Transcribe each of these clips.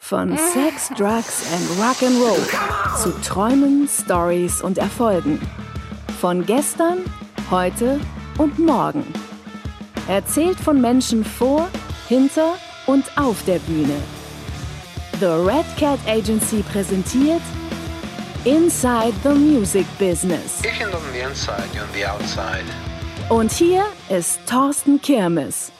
Von Sex, Drugs and Rock'n'Roll zu Träumen, Stories und Erfolgen. Von gestern, heute und morgen. Erzählt von Menschen vor, hinter und auf der Bühne. The Red Cat Agency präsentiert Inside the Music Business. Ich bin on the inside, you're on the outside. Und hier ist Thorsten Kirmes.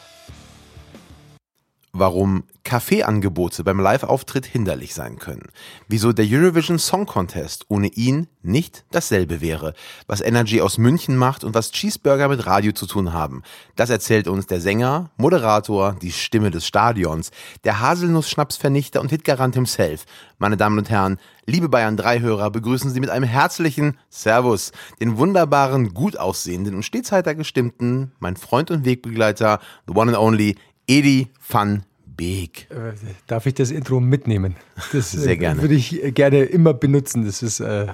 Warum Kaffeeangebote beim Live-Auftritt hinderlich sein können, wieso der Eurovision Song Contest ohne ihn nicht dasselbe wäre, was Energy aus München macht und was Cheeseburger mit Radio zu tun haben. Das erzählt uns der Sänger, Moderator, die Stimme des Stadions, der Haselnuss-Schnapsvernichter und Hitgarant himself. Meine Damen und Herren, liebe Bayern 3-Hörer, begrüßen Sie mit einem herzlichen Servus den wunderbaren, gut aussehenden und stets heiter gestimmten, mein Freund und Wegbegleiter, the one and only Edi van Beek. Äh, Darf ich das Intro mitnehmen? Das Sehr äh, gerne. würde ich gerne immer benutzen. Das ist äh, äh,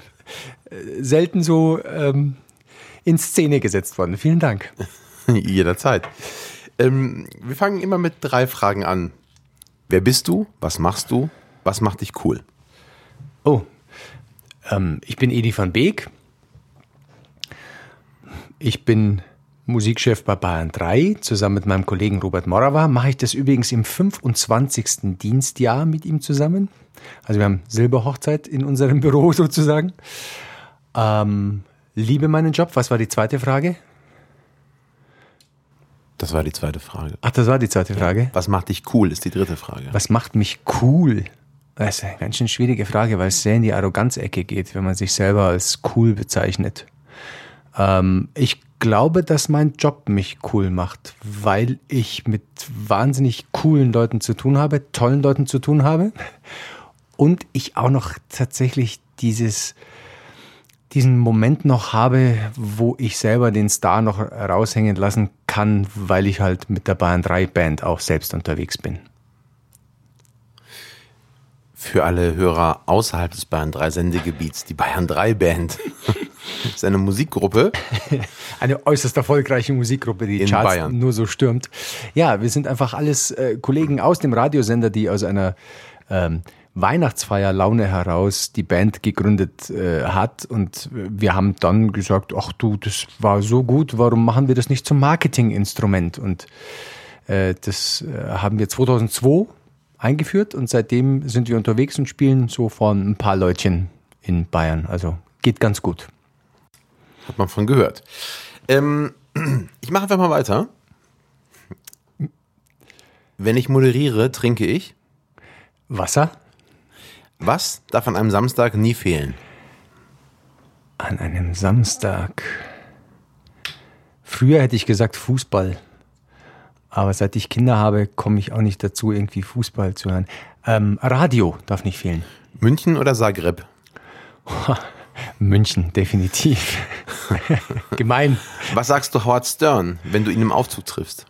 selten so ähm, in Szene gesetzt worden. Vielen Dank. Jederzeit. Ähm, wir fangen immer mit drei Fragen an. Wer bist du? Was machst du? Was macht dich cool? Oh, ähm, ich bin Edi van Beek. Ich bin Musikchef bei Bayern 3. Zusammen mit meinem Kollegen Robert Morawa mache ich das übrigens im 25. Dienstjahr mit ihm zusammen. Also wir haben Silberhochzeit in unserem Büro sozusagen. Ähm, liebe meinen Job. Was war die zweite Frage? Das war die zweite Frage. Ach, das war die zweite Frage. Was macht dich cool, ist die dritte Frage. Was macht mich cool? Das ist eine ganz schön schwierige Frage, weil es sehr in die Arroganzecke geht, wenn man sich selber als cool bezeichnet. Ähm, ich glaube, dass mein Job mich cool macht, weil ich mit wahnsinnig coolen Leuten zu tun habe, tollen Leuten zu tun habe und ich auch noch tatsächlich dieses diesen Moment noch habe, wo ich selber den Star noch raushängen lassen kann, weil ich halt mit der Bayern 3 Band auch selbst unterwegs bin. Für alle Hörer außerhalb des Bayern 3 Sendegebiets, die Bayern 3 Band ist eine Musikgruppe. Eine äußerst erfolgreiche Musikgruppe, die In Charts Bayern. nur so stürmt. Ja, wir sind einfach alles äh, Kollegen aus dem Radiosender, die aus einer ähm, Weihnachtsfeierlaune heraus die Band gegründet äh, hat. Und wir haben dann gesagt, ach du, das war so gut, warum machen wir das nicht zum Marketinginstrument? Und äh, das äh, haben wir 2002 eingeführt und seitdem sind wir unterwegs und spielen so von ein paar Leutchen in Bayern. Also geht ganz gut. Hat man von gehört. Ähm, ich mache einfach mal weiter. Wenn ich moderiere, trinke ich. Wasser? Was darf an einem Samstag nie fehlen? An einem Samstag. Früher hätte ich gesagt Fußball. Aber seit ich Kinder habe, komme ich auch nicht dazu, irgendwie Fußball zu hören. Ähm, Radio darf nicht fehlen. München oder Zagreb? München, definitiv. Gemein. Was sagst du Howard Stern, wenn du ihn im Aufzug triffst?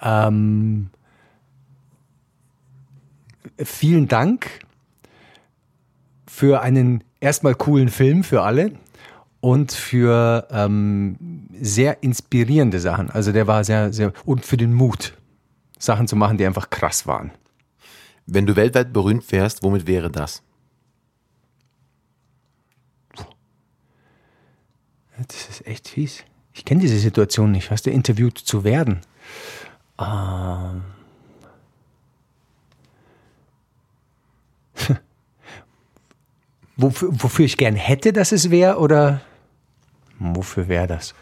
Ähm, vielen Dank für einen erstmal coolen Film für alle und für ähm, sehr inspirierende Sachen. Also der war sehr, sehr, und für den Mut, Sachen zu machen, die einfach krass waren. Wenn du weltweit berühmt wärst, womit wäre das? Das ist echt fies. Ich kenne diese Situation nicht. Hast du interviewt zu werden? Ähm. wofür, wofür ich gern hätte, dass es wäre, oder wofür wäre das?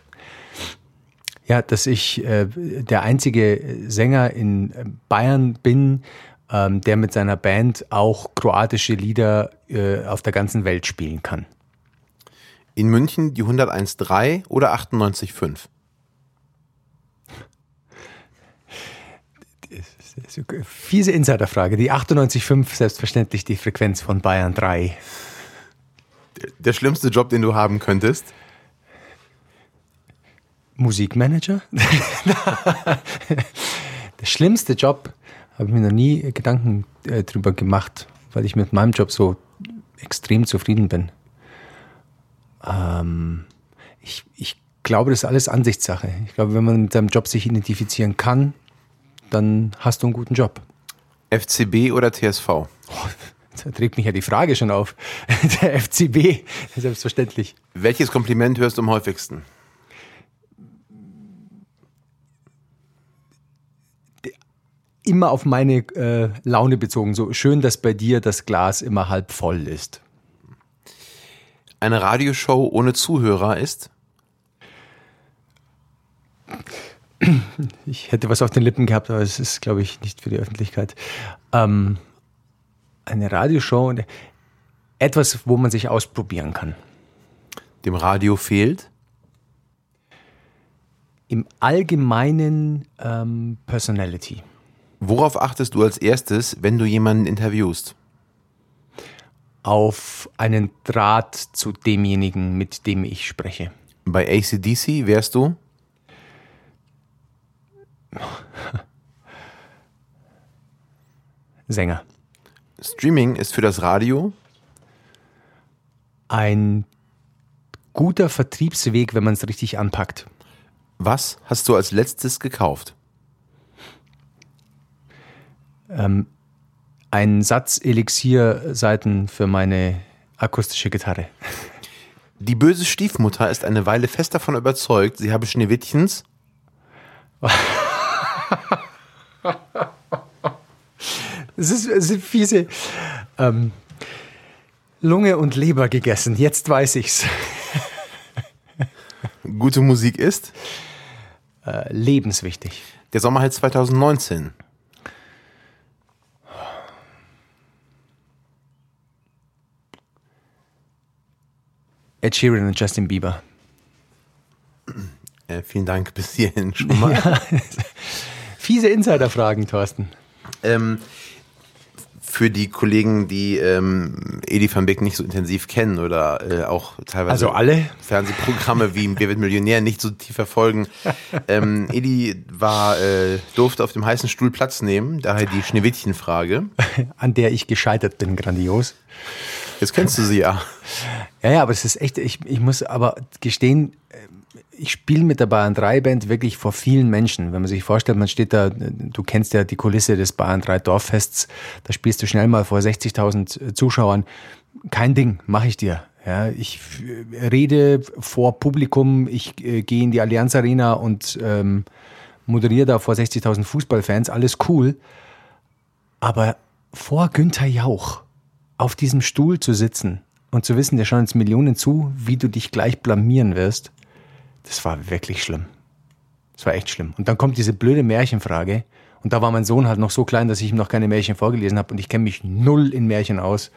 Ja, dass ich äh, der einzige Sänger in äh, Bayern bin, ähm, der mit seiner Band auch kroatische Lieder äh, auf der ganzen Welt spielen kann. In München die 101.3 oder 98.5? Fiese Insiderfrage. Die 98.5 selbstverständlich die Frequenz von Bayern 3. Der schlimmste Job, den du haben könntest? Musikmanager? Der schlimmste Job, habe ich mir noch nie Gedanken äh, drüber gemacht, weil ich mit meinem Job so extrem zufrieden bin. Ähm, ich, ich glaube, das ist alles Ansichtssache. Ich glaube, wenn man mit seinem Job sich identifizieren kann, dann hast du einen guten Job. FCB oder TSV? Da trägt mich ja die Frage schon auf. Der FCB, selbstverständlich. Welches Kompliment hörst du am häufigsten? Immer auf meine äh, Laune bezogen. So schön, dass bei dir das Glas immer halb voll ist. Eine Radioshow ohne Zuhörer ist? Ich hätte was auf den Lippen gehabt, aber es ist, glaube ich, nicht für die Öffentlichkeit. Ähm, eine Radioshow, etwas, wo man sich ausprobieren kann. Dem Radio fehlt? Im Allgemeinen ähm, Personality. Worauf achtest du als erstes, wenn du jemanden interviewst? Auf einen Draht zu demjenigen, mit dem ich spreche. Bei ACDC wärst du? Sänger. Streaming ist für das Radio Ein guter Vertriebsweg, wenn man es richtig anpackt. Was hast du als letztes gekauft? Ein Satz Elixier-Seiten für meine akustische Gitarre. Die böse Stiefmutter ist eine Weile fest davon überzeugt, sie habe Schneewittchens Es ist, sind fiese ähm, Lunge und Leber gegessen. Jetzt weiß ich's. gute Musik ist. Äh, lebenswichtig. Der Sommerhit 2019. Ed Sheeran und Justin Bieber. Äh, vielen Dank bis hierhin schon mal. Fiese Insiderfragen, Thorsten. Ähm, für die Kollegen, die ähm, Edi van Beek nicht so intensiv kennen oder äh, auch teilweise Also alle? Fernsehprogramme wie Wer wird Millionär nicht so tief verfolgen. ähm, Edi war, äh, durfte auf dem heißen Stuhl Platz nehmen, daher die Schneewittchenfrage. An der ich gescheitert bin, grandios. Jetzt kennst du sie ja. Ja, ja, aber es ist echt, ich, ich muss aber gestehen, äh, ich spiele mit der Bayern 3 Band wirklich vor vielen Menschen. Wenn man sich vorstellt, man steht da, du kennst ja die Kulisse des Bayern 3 Dorffests, da spielst du schnell mal vor 60.000 Zuschauern. Kein Ding, mache ich dir. Ja, ich äh, rede vor Publikum, ich äh, gehe in die Allianz Arena und ähm, moderiere da vor 60.000 Fußballfans, alles cool. Aber vor Günther Jauch auf diesem Stuhl zu sitzen und zu wissen, der schauen jetzt Millionen zu, wie du dich gleich blamieren wirst, das war wirklich schlimm. Das war echt schlimm. Und dann kommt diese blöde Märchenfrage. Und da war mein Sohn halt noch so klein, dass ich ihm noch keine Märchen vorgelesen habe. Und ich kenne mich null in Märchen aus.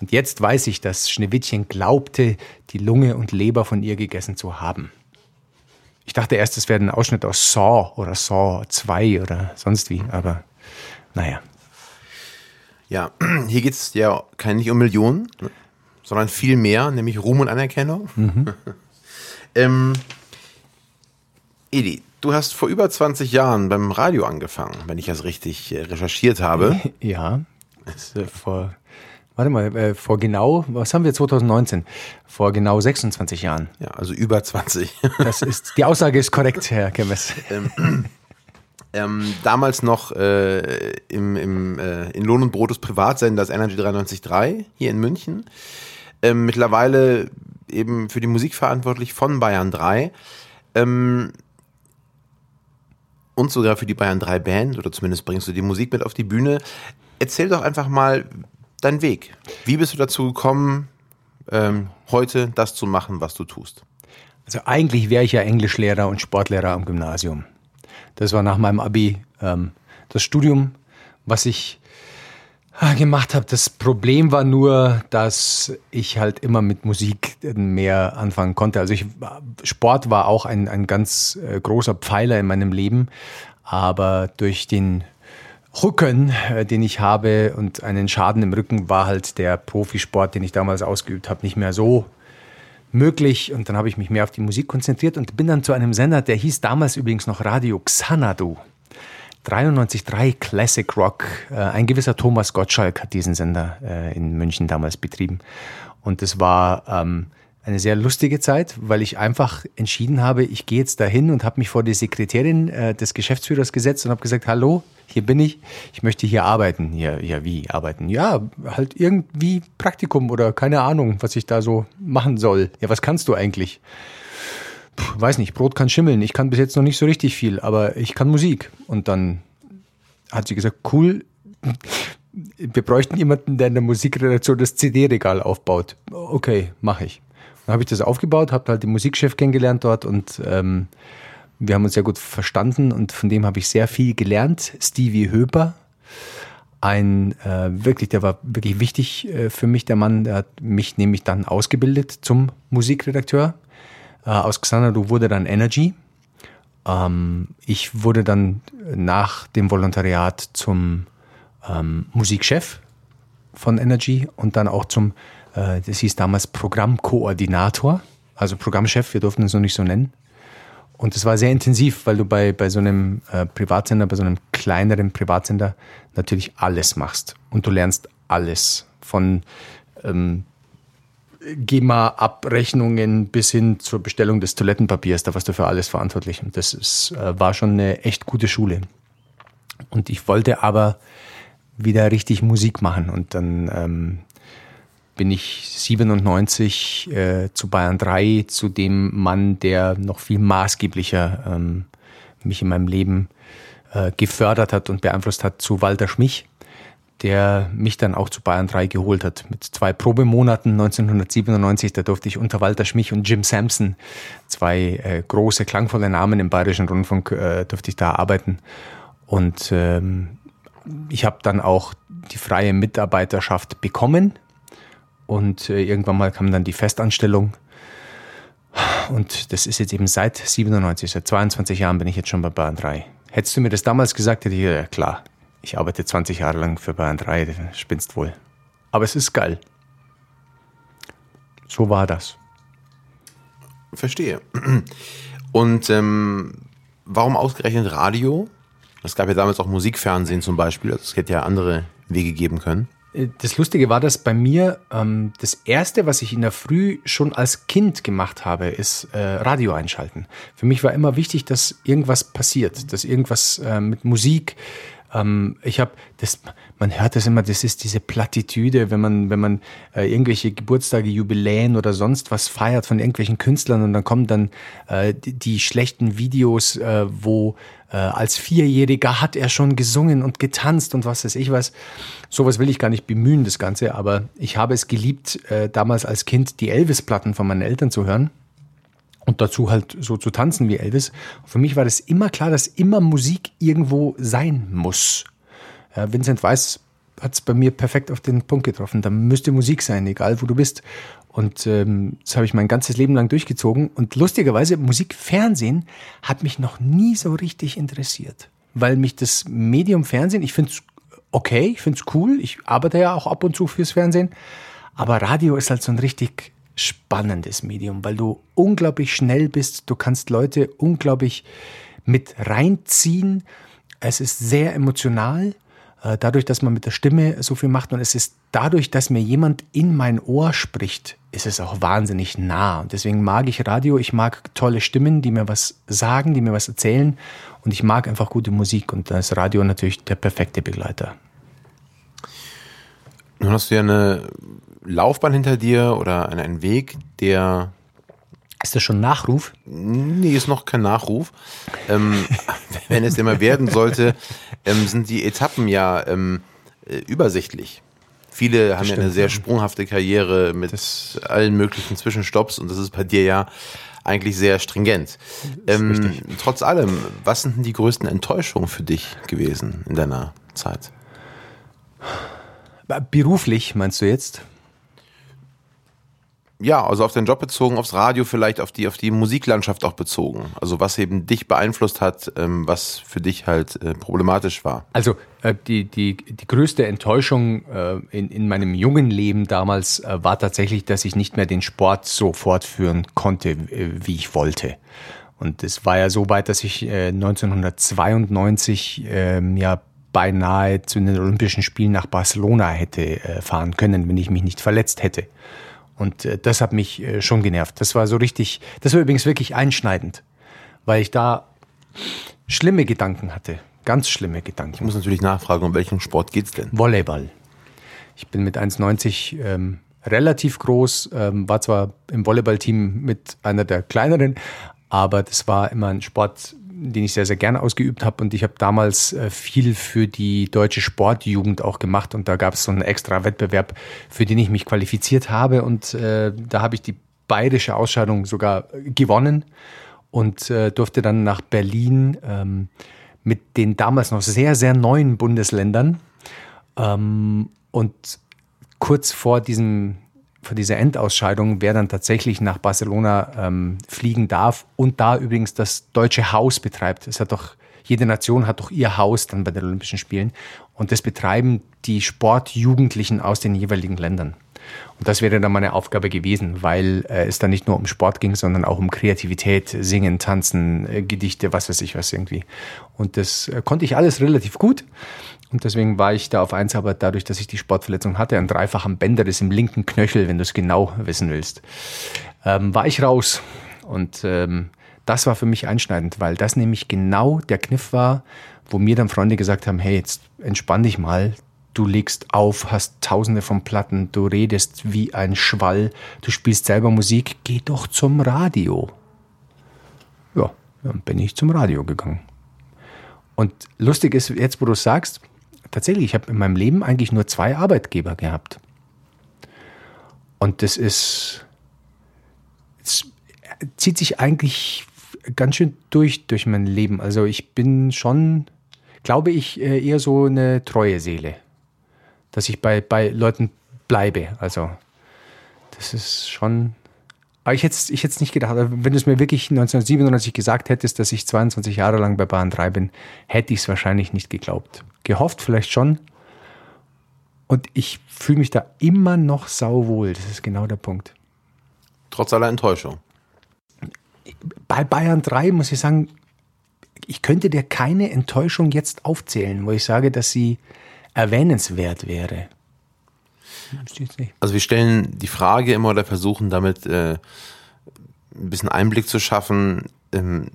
Und jetzt weiß ich, dass Schneewittchen glaubte, die Lunge und Leber von ihr gegessen zu haben. Ich dachte erst, es wäre ein Ausschnitt aus Saw oder Saw 2 oder sonst wie. Aber naja, Ja, hier geht es ja kein, nicht um Millionen, sondern viel mehr, nämlich Ruhm und Anerkennung. ähm, Edi, du hast vor über 20 Jahren beim Radio angefangen, wenn ich das richtig äh, recherchiert habe. Ja, das ist, äh, vor, warte mal, äh, vor genau, was haben wir 2019? Vor genau 26 Jahren. Ja, also über 20. Das ist, die Aussage ist korrekt, Herr Kemmes. ähm, damals noch äh, im, im, äh, in Lohn und Brot des Privatsenders Energy 93.3 hier in München. Ähm, mittlerweile eben für die Musik verantwortlich von Bayern 3. Ähm, und sogar für die Bayern 3 Band, oder zumindest bringst du die Musik mit auf die Bühne. Erzähl doch einfach mal deinen Weg. Wie bist du dazu gekommen, ähm, heute das zu machen, was du tust? Also eigentlich wäre ich ja Englischlehrer und Sportlehrer am Gymnasium. Das war nach meinem Abi ähm, das Studium, was ich äh, gemacht habe. Das Problem war nur, dass ich halt immer mit Musik mehr anfangen konnte. Also ich, Sport war auch ein, ein ganz äh, großer Pfeiler in meinem Leben, aber durch den Rücken, äh, den ich habe und einen Schaden im Rücken, war halt der Profisport, den ich damals ausgeübt habe, nicht mehr so möglich. Und dann habe ich mich mehr auf die Musik konzentriert und bin dann zu einem Sender, der hieß damals übrigens noch Radio Xanadu. 93.3 Classic Rock. Äh, ein gewisser Thomas Gottschalk hat diesen Sender äh, in München damals betrieben. Und es war ähm, eine sehr lustige Zeit, weil ich einfach entschieden habe, ich gehe jetzt dahin und habe mich vor die Sekretärin äh, des Geschäftsführers gesetzt und habe gesagt, hallo, hier bin ich, ich möchte hier arbeiten. Ja, ja, wie arbeiten? Ja, halt irgendwie Praktikum oder keine Ahnung, was ich da so machen soll. Ja, was kannst du eigentlich? Puh, weiß nicht, Brot kann schimmeln. Ich kann bis jetzt noch nicht so richtig viel, aber ich kann Musik. Und dann hat sie gesagt, cool, wir bräuchten jemanden, der in der Musikredaktion das CD-Regal aufbaut. Okay, mache ich. Dann habe ich das aufgebaut, habe halt den Musikchef kennengelernt dort und ähm, wir haben uns sehr gut verstanden und von dem habe ich sehr viel gelernt. Stevie Höper, ein äh, wirklich, der war wirklich wichtig äh, für mich, der Mann, der hat mich nämlich dann ausgebildet zum Musikredakteur. Äh, aus Xanadu wurde dann Energy. Ähm, ich wurde dann nach dem Volontariat zum ähm, Musikchef von Energy und dann auch zum, das hieß damals Programmkoordinator, also Programmchef, wir durften es noch nicht so nennen. Und es war sehr intensiv, weil du bei, bei so einem äh, Privatsender, bei so einem kleineren Privatsender natürlich alles machst. Und du lernst alles. Von ähm, GEMA-Abrechnungen bis hin zur Bestellung des Toilettenpapiers. Da warst du für alles verantwortlich. Und das ist, äh, war schon eine echt gute Schule. Und ich wollte aber wieder richtig Musik machen. Und dann ähm, bin ich 97 äh, zu Bayern 3, zu dem Mann, der noch viel maßgeblicher ähm, mich in meinem Leben äh, gefördert hat und beeinflusst hat, zu Walter Schmich, der mich dann auch zu Bayern 3 geholt hat. Mit zwei Probemonaten 1997, da durfte ich unter Walter Schmich und Jim Sampson, zwei äh, große, klangvolle Namen im Bayerischen Rundfunk, äh, durfte ich da arbeiten. Und ähm, ich habe dann auch die freie Mitarbeiterschaft bekommen und äh, irgendwann mal kam dann die Festanstellung. Und das ist jetzt eben seit 97, seit 22 Jahren bin ich jetzt schon bei Bayern 3. Hättest du mir das damals gesagt, hätte ich ja klar, ich arbeite 20 Jahre lang für Bayern 3, du spinnst wohl. Aber es ist geil. So war das. Verstehe. Und ähm, warum ausgerechnet Radio? Es gab ja damals auch Musikfernsehen zum Beispiel. Also es hätte ja andere Wege geben können. Das Lustige war, dass bei mir ähm, das Erste, was ich in der Früh schon als Kind gemacht habe, ist äh, Radio einschalten. Für mich war immer wichtig, dass irgendwas passiert, dass irgendwas äh, mit Musik. Ähm, ich habe das, man hört das immer, das ist diese Plattitüde, wenn man, wenn man äh, irgendwelche Geburtstage, Jubiläen oder sonst was feiert von irgendwelchen Künstlern und dann kommen dann äh, die, die schlechten Videos, äh, wo äh, als Vierjähriger hat er schon gesungen und getanzt und was weiß ich was. Sowas will ich gar nicht bemühen, das Ganze, aber ich habe es geliebt, äh, damals als Kind die Elvis-Platten von meinen Eltern zu hören und dazu halt so zu tanzen wie Elvis. Für mich war das immer klar, dass immer Musik irgendwo sein muss. Ja, Vincent Weiss hat es bei mir perfekt auf den Punkt getroffen. Da müsste Musik sein, egal wo du bist. Und ähm, das habe ich mein ganzes Leben lang durchgezogen. Und lustigerweise, Musik, Fernsehen hat mich noch nie so richtig interessiert. Weil mich das Medium Fernsehen, ich finde es okay, ich finde es cool. Ich arbeite ja auch ab und zu fürs Fernsehen. Aber Radio ist halt so ein richtig spannendes Medium, weil du unglaublich schnell bist. Du kannst Leute unglaublich mit reinziehen. Es ist sehr emotional. Äh, dadurch, dass man mit der Stimme so viel macht und es ist dadurch, dass mir jemand in mein Ohr spricht, ist es auch wahnsinnig nah. Und deswegen mag ich Radio, ich mag tolle Stimmen, die mir was sagen, die mir was erzählen und ich mag einfach gute Musik und da ist Radio natürlich der perfekte Begleiter. Nun hast du ja eine Laufbahn hinter dir oder einen Weg, der ist das schon Nachruf? Nee, ist noch kein Nachruf. Ähm, wenn es immer werden sollte, ähm, sind die Etappen ja ähm, äh, übersichtlich. Viele haben ja eine sehr sprunghafte Karriere mit das allen möglichen Zwischenstopps und das ist bei dir ja eigentlich sehr stringent. Ähm, trotz allem, was sind denn die größten Enttäuschungen für dich gewesen in deiner Zeit? Beruflich meinst du jetzt? Ja, also auf den Job bezogen, aufs Radio vielleicht, auf die, auf die Musiklandschaft auch bezogen. Also was eben dich beeinflusst hat, ähm, was für dich halt äh, problematisch war. Also äh, die, die, die größte Enttäuschung äh, in, in meinem jungen Leben damals war tatsächlich, dass ich nicht mehr den Sport so fortführen konnte, wie ich wollte. Und es war ja so weit, dass ich 1992 äh, ähm, ja beinahe zu den Olympischen Spielen nach Barcelona hätte fahren können, wenn ich mich nicht verletzt hätte. Und äh, das hat mich äh, schon genervt. Das war so richtig, das war übrigens wirklich einschneidend, weil ich da schlimme Gedanken hatte. Ganz schlimme Gedanken. Ich muss natürlich nachfragen, um welchen Sport geht's denn? Volleyball. Ich bin mit 1,90 ähm, relativ groß, ähm, war zwar im Volleyballteam mit einer der kleineren, aber das war immer ein Sport, den ich sehr, sehr gerne ausgeübt habe. Und ich habe damals äh, viel für die deutsche Sportjugend auch gemacht. Und da gab es so einen extra Wettbewerb, für den ich mich qualifiziert habe. Und äh, da habe ich die bayerische Ausscheidung sogar gewonnen und äh, durfte dann nach Berlin ähm, mit den damals noch sehr, sehr neuen Bundesländern. Ähm, und kurz vor diesem vor dieser Endausscheidung, wer dann tatsächlich nach Barcelona ähm, fliegen darf und da übrigens das deutsche Haus betreibt. Es hat doch, jede Nation hat doch ihr Haus dann bei den Olympischen Spielen und das betreiben die Sportjugendlichen aus den jeweiligen Ländern. Und das wäre dann meine Aufgabe gewesen, weil äh, es da nicht nur um Sport ging, sondern auch um Kreativität, Singen, Tanzen, äh, Gedichte, was weiß ich was irgendwie. Und das äh, konnte ich alles relativ gut. Und deswegen war ich da auf eins, aber dadurch, dass ich die Sportverletzung hatte, ein dreifachen Bänderriss im linken Knöchel, wenn du es genau wissen willst, ähm, war ich raus. Und ähm, das war für mich einschneidend, weil das nämlich genau der Kniff war, wo mir dann Freunde gesagt haben, hey, jetzt entspann dich mal, du legst auf, hast tausende von Platten, du redest wie ein Schwall, du spielst selber Musik, geh doch zum Radio. Ja, dann bin ich zum Radio gegangen. Und lustig ist, jetzt wo du sagst, tatsächlich, ich habe in meinem Leben eigentlich nur zwei Arbeitgeber gehabt. Und das ist, es zieht sich eigentlich ganz schön durch, durch mein Leben. Also ich bin schon, glaube ich, äh, eher so eine treue Seele dass ich bei, bei Leuten bleibe. Also das ist schon. Aber ich hätte es ich nicht gedacht. Wenn du es mir wirklich 1997 gesagt hättest, dass ich 22 Jahre lang bei Bahn 3 bin, hätte ich es wahrscheinlich nicht geglaubt. Gehofft vielleicht schon. Und ich fühle mich da immer noch sauwohl. Das ist genau der Punkt. Trotz aller Enttäuschung. Bei Bayern 3 muss ich sagen, ich könnte dir keine Enttäuschung jetzt aufzählen, wo ich sage, dass sie erwähnenswert wäre. Also wir stellen die Frage immer oder versuchen damit äh, ein bisschen Einblick zu schaffen. Ähm,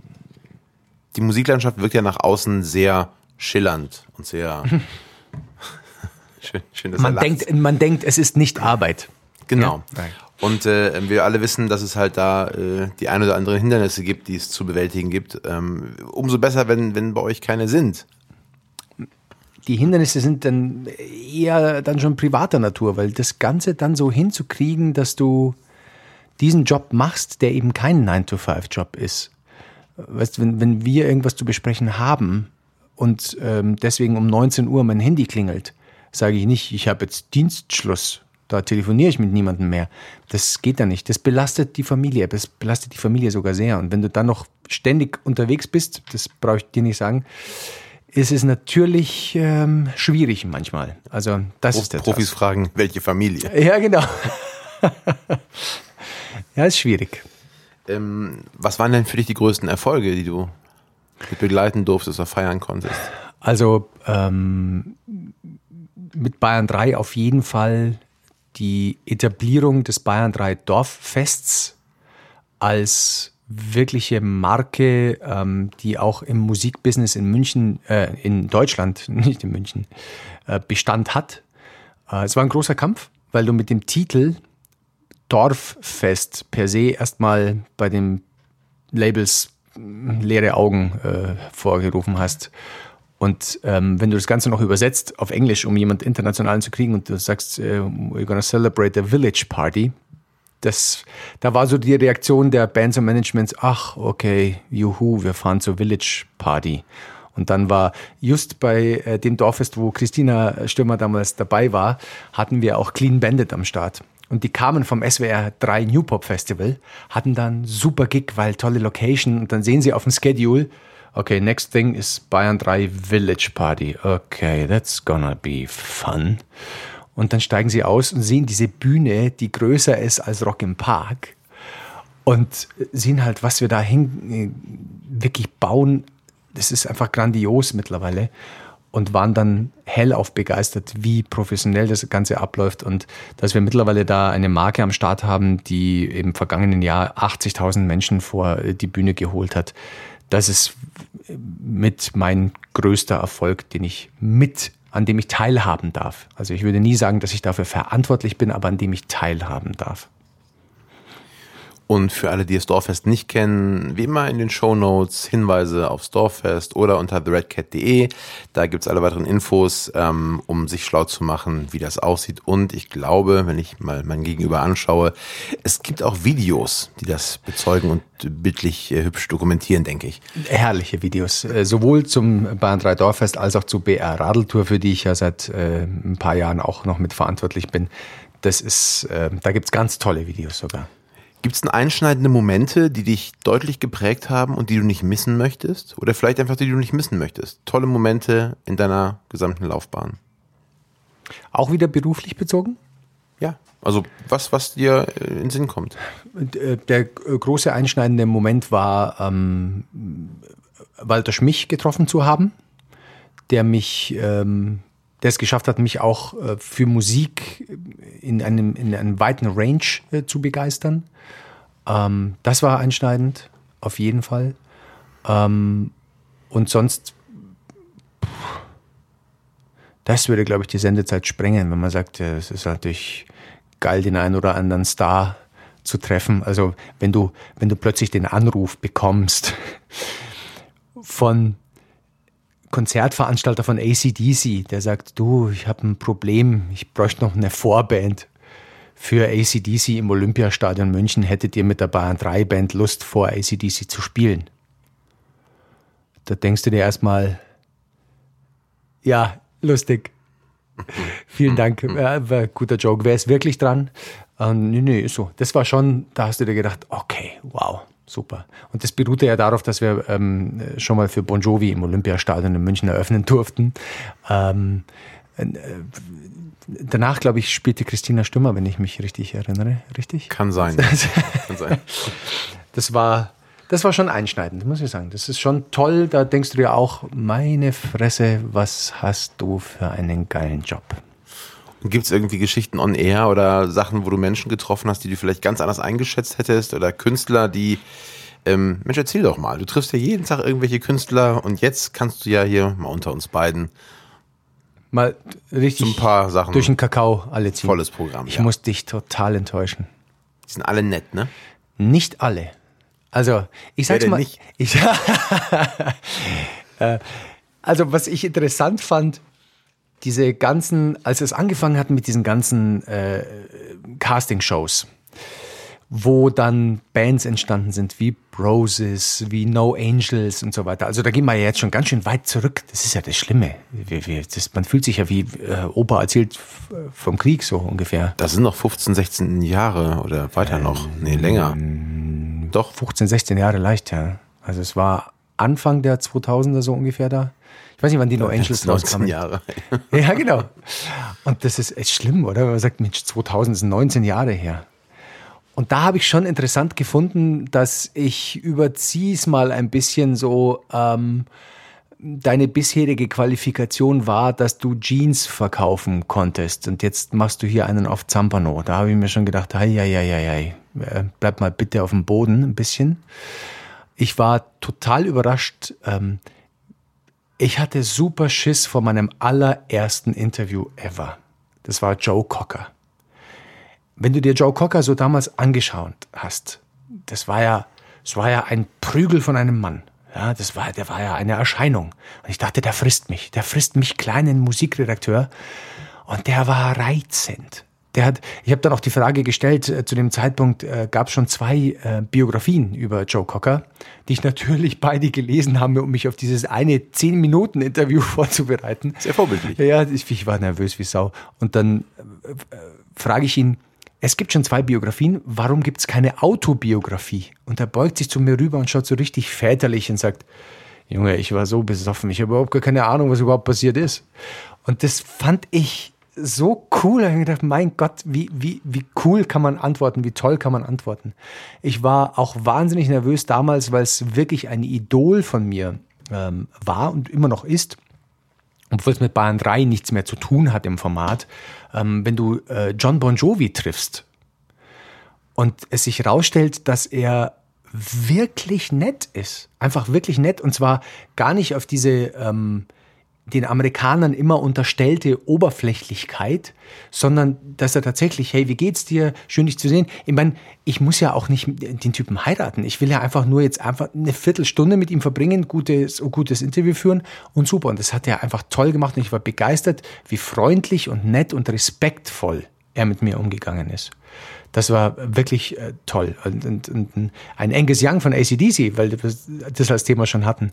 die Musiklandschaft wirkt ja nach außen sehr schillernd und sehr schön, schön dass man denkt, man denkt, es ist nicht Arbeit. Genau. Ja? Und äh, wir alle wissen, dass es halt da äh, die ein oder anderen Hindernisse gibt, die es zu bewältigen gibt. Ähm, umso besser, wenn, wenn bei euch keine sind die Hindernisse sind dann eher dann schon privater Natur, weil das Ganze dann so hinzukriegen, dass du diesen Job machst, der eben kein 9-to-5-Job ist. Weißt, wenn, wenn wir irgendwas zu besprechen haben und ähm, deswegen um 19 Uhr mein Handy klingelt, sage ich nicht, ich habe jetzt Dienstschluss, da telefoniere ich mit niemandem mehr. Das geht da nicht. Das belastet die Familie. Das belastet die Familie sogar sehr. Und wenn du dann noch ständig unterwegs bist, das brauche ich dir nicht sagen, ist es natürlich ähm, schwierig manchmal. Also das Pro ist der Profis fragen, welche Familie? Ja, genau. ja, ist schwierig. Ähm, was waren denn für dich die größten Erfolge, die du begleiten durftest oder feiern konntest? Also ähm, mit Bayern 3 auf jeden Fall die Etablierung des Bayern 3 Dorffests als wirkliche Marke, ähm, die auch im Musikbusiness in München, äh, in Deutschland, nicht in München, äh, Bestand hat. Äh, es war ein großer Kampf, weil du mit dem Titel Dorffest per se erstmal bei den Labels hm, leere Augen äh, vorgerufen hast. Und ähm, wenn du das Ganze noch übersetzt auf Englisch, um jemand internationalen zu kriegen und du sagst, äh, we're gonna celebrate the village party, das, da war so die Reaktion der Bands und Managements, ach, okay, juhu, wir fahren zur Village Party. Und dann war just bei äh, dem Dorffest, wo Christina Stürmer damals dabei war, hatten wir auch Clean Bandit am Start. Und die kamen vom SWR 3 New Pop Festival, hatten dann super Gig, weil tolle Location. Und dann sehen sie auf dem Schedule, okay, next thing is Bayern 3 Village Party. Okay, that's gonna be fun. Und dann steigen sie aus und sehen diese Bühne, die größer ist als Rock im Park. Und sehen halt, was wir da hin, äh, wirklich bauen. Das ist einfach grandios mittlerweile. und waren dann hellauf begeistert, wie professionell das Ganze abläuft und dass wir mittlerweile da eine Marke am Start haben, die im vergangenen Jahr 80.000 Menschen vor die Bühne geholt hat. Das ist mit mein größter Erfolg, den ich mit, an dem ich teilhaben darf. Also ich würde nie sagen, dass ich dafür verantwortlich bin, aber an dem ich teilhaben darf. Und für alle, die das Dorffest nicht kennen, wie immer in den Show Notes Hinweise aufs Dorffest oder unter theredcat.de. Da gibt's alle weiteren Infos, ähm, um sich schlau zu machen, wie das aussieht. Und ich glaube, wenn ich mal mein Gegenüber anschaue, es gibt auch Videos, die das bezeugen und bildlich äh, hübsch dokumentieren, denke ich. Herrliche Videos, äh, sowohl zum Bahn 3 Dorffest als auch zur BR Radeltour, für die ich ja seit äh, ein paar Jahren auch noch mitverantwortlich bin. Das ist, äh, da gibt's ganz tolle Videos sogar. Gibt es denn einschneidende Momente, die dich deutlich geprägt haben und die du nicht missen möchtest? Oder vielleicht einfach die, du nicht missen möchtest? Tolle Momente in deiner gesamten Laufbahn? Auch wieder beruflich bezogen? Ja. Also was, was dir äh, in den Sinn kommt? Äh, der große einschneidende Moment war, ähm, Walter Schmich getroffen zu haben, der mich ähm, der es geschafft hat, mich auch äh, für Musik in einem, in einem weiten Range äh, zu begeistern. Ähm, das war einschneidend, auf jeden Fall. Ähm, und sonst, das würde, glaube ich, die Sendezeit sprengen, wenn man sagt, es ist natürlich geil, den einen oder anderen Star zu treffen. Also wenn du, wenn du plötzlich den Anruf bekommst von Konzertveranstalter von ACDC, der sagt, du, ich habe ein Problem, ich bräuchte noch eine Vorband für ACDC im Olympiastadion München. Hättet ihr mit der Bayern 3 Band Lust, vor ACDC zu spielen? Da denkst du dir erstmal, ja, lustig. Vielen Dank, äh, guter Joke. Wer ist wirklich dran? Äh, nee, nee, so. Das war schon, da hast du dir gedacht, okay, wow, super. Und das beruhte ja darauf, dass wir ähm, schon mal für Bon Jovi im Olympiastadion in München eröffnen durften. Ähm, äh, danach, glaube ich, spielte Christina Stümmer, wenn ich mich richtig erinnere. Richtig? Kann sein. Kann sein. Das war, das war schon einschneidend, muss ich sagen. Das ist schon toll. Da denkst du dir auch, meine Fresse, was hast du für einen geilen Job? Gibt es irgendwie Geschichten on air oder Sachen, wo du Menschen getroffen hast, die du vielleicht ganz anders eingeschätzt hättest oder Künstler, die ähm, Mensch, erzähl doch mal. Du triffst ja jeden Tag irgendwelche Künstler und jetzt kannst du ja hier mal unter uns beiden mal richtig ein paar Sachen durch den Kakao alle ziehen. Volles Programm. Ich ja. muss dich total enttäuschen. Die sind alle nett, ne? Nicht alle. Also, ich sag's mal. Nicht? Ich, äh, also, was ich interessant fand, diese ganzen, als es angefangen hat mit diesen ganzen äh, Casting-Shows, wo dann Bands entstanden sind wie Roses, wie No Angels und so weiter. Also da gehen wir ja jetzt schon ganz schön weit zurück. Das ist ja das Schlimme. Wir, wir, das, man fühlt sich ja wie äh, Opa erzählt vom Krieg so ungefähr. Das sind noch 15, 16 Jahre oder weiter ähm, noch. Nee, länger. Doch. 15, 16 Jahre leicht, ja. Also es war Anfang der 2000er so ungefähr da. Ich weiß nicht, wann die No Angels rauskamen. Jahre. ja, genau. Und das ist echt schlimm, oder? Wenn man sagt, Mensch, 2000 sind 19 Jahre her. Und da habe ich schon interessant gefunden, dass ich überziehe es mal ein bisschen so, ähm, deine bisherige Qualifikation war, dass du Jeans verkaufen konntest und jetzt machst du hier einen auf Zampano. Da habe ich mir schon gedacht, hei, hei, hei, hei, äh, bleib mal bitte auf dem Boden ein bisschen. Ich war total überrascht, ähm, ich hatte super Schiss vor meinem allerersten Interview ever. Das war Joe Cocker. Wenn du dir Joe Cocker so damals angeschaut hast, das war ja, das war ja ein Prügel von einem Mann. Ja, das war, der war ja eine Erscheinung. Und ich dachte, der frisst mich. Der frisst mich, kleinen Musikredakteur. Und der war reizend. Der hat, ich habe dann auch die Frage gestellt, äh, zu dem Zeitpunkt äh, gab es schon zwei äh, Biografien über Joe Cocker, die ich natürlich beide gelesen habe, um mich auf dieses eine 10-Minuten-Interview vorzubereiten. Sehr vorbildlich. Ja, ich, ich war nervös wie Sau. Und dann äh, äh, frage ich ihn, es gibt schon zwei Biografien, warum gibt es keine Autobiografie? Und er beugt sich zu mir rüber und schaut so richtig väterlich und sagt, Junge, ich war so besoffen, ich habe überhaupt gar keine Ahnung, was überhaupt passiert ist. Und das fand ich so cool. Da habe ich gedacht, mein Gott, wie, wie, wie cool kann man antworten, wie toll kann man antworten. Ich war auch wahnsinnig nervös damals, weil es wirklich ein Idol von mir ähm, war und immer noch ist. obwohl es mit Bayern 3 nichts mehr zu tun hat im Format, ähm, wenn du äh, John Bon Jovi triffst und es sich herausstellt, dass er wirklich nett ist. Einfach wirklich nett und zwar gar nicht auf diese ähm, den Amerikanern immer unterstellte Oberflächlichkeit, sondern dass er tatsächlich, hey, wie geht's dir? Schön dich zu sehen. Ich meine, ich muss ja auch nicht den Typen heiraten. Ich will ja einfach nur jetzt einfach eine Viertelstunde mit ihm verbringen, gutes, gutes Interview führen und super. Und das hat er einfach toll gemacht und ich war begeistert, wie freundlich und nett und respektvoll er mit mir umgegangen ist. Das war wirklich äh, toll. Und, und, und, ein Angus Young von ACDC, weil wir das als Thema schon hatten.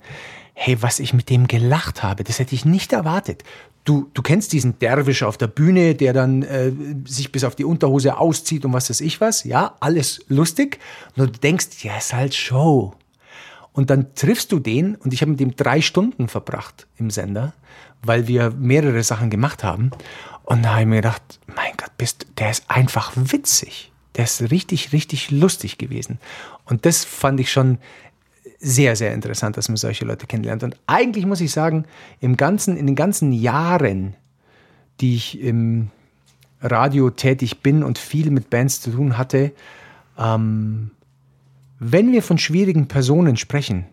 Hey, was ich mit dem gelacht habe, das hätte ich nicht erwartet. Du, du kennst diesen Derwisch auf der Bühne, der dann äh, sich bis auf die Unterhose auszieht und was weiß ich was. Ja, alles lustig. Nur du denkst, ja, ist halt Show. Und dann triffst du den und ich habe mit dem drei Stunden verbracht im Sender, weil wir mehrere Sachen gemacht haben. Und da habe ich mir gedacht, mein Gott, bist, der ist einfach witzig. Der ist richtig, richtig lustig gewesen. Und das fand ich schon sehr, sehr interessant, dass man solche Leute kennenlernt. Und eigentlich muss ich sagen, im ganzen, in den ganzen Jahren, die ich im Radio tätig bin und viel mit Bands zu tun hatte, ähm, wenn wir von schwierigen Personen sprechen,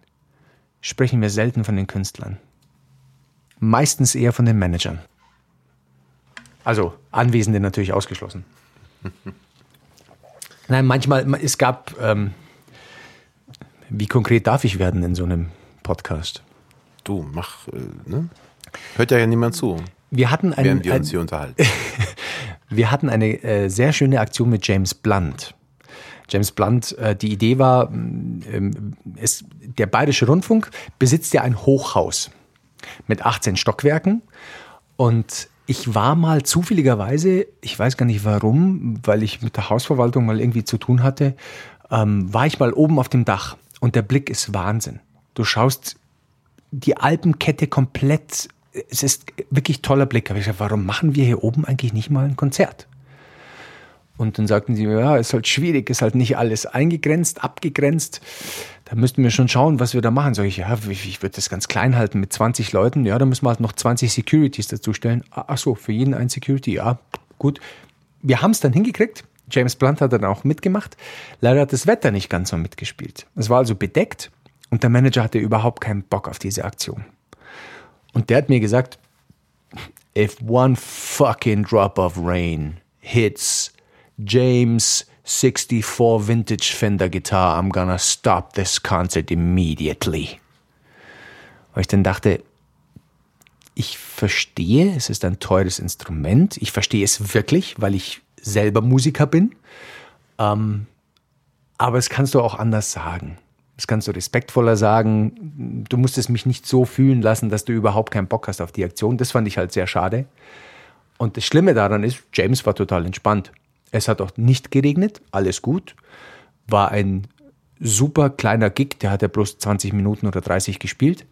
sprechen wir selten von den Künstlern. Meistens eher von den Managern. Also Anwesende natürlich ausgeschlossen. Nein, manchmal, es gab, ähm, wie konkret darf ich werden in so einem Podcast? Du, mach, äh, ne? Hört ja niemand zu. Wir hatten einen, während wir uns hier unterhalten. wir hatten eine äh, sehr schöne Aktion mit James Blunt. James Blunt, äh, die Idee war, ähm, es, der Bayerische Rundfunk besitzt ja ein Hochhaus mit 18 Stockwerken und ich war mal zufälligerweise, ich weiß gar nicht warum, weil ich mit der Hausverwaltung mal irgendwie zu tun hatte, ähm, war ich mal oben auf dem Dach und der Blick ist Wahnsinn. Du schaust die Alpenkette komplett, es ist wirklich toller Blick. Aber ich gesagt, warum machen wir hier oben eigentlich nicht mal ein Konzert? Und dann sagten sie, ja, ist halt schwierig, ist halt nicht alles eingegrenzt, abgegrenzt. Da müssten wir schon schauen, was wir da machen. Sag ich, ja, ich würde das ganz klein halten mit 20 Leuten. Ja, da müssen wir halt noch 20 Securities dazu stellen. Ah, ach so, für jeden ein Security. Ja, gut. Wir haben es dann hingekriegt. James Blunt hat dann auch mitgemacht. Leider hat das Wetter nicht ganz so mitgespielt. Es war also bedeckt und der Manager hatte überhaupt keinen Bock auf diese Aktion. Und der hat mir gesagt, if one fucking drop of rain hits James 64 Vintage Fender Guitar, I'm gonna stop this concert immediately. Weil ich dann dachte, ich verstehe, es ist ein teures Instrument, ich verstehe es wirklich, weil ich selber Musiker bin, ähm, aber es kannst du auch anders sagen. Das kannst du respektvoller sagen. Du musstest mich nicht so fühlen lassen, dass du überhaupt keinen Bock hast auf die Aktion. Das fand ich halt sehr schade. Und das Schlimme daran ist, James war total entspannt. Es hat auch nicht geregnet, alles gut. War ein super kleiner Gig, der hat ja bloß 20 Minuten oder 30 gespielt.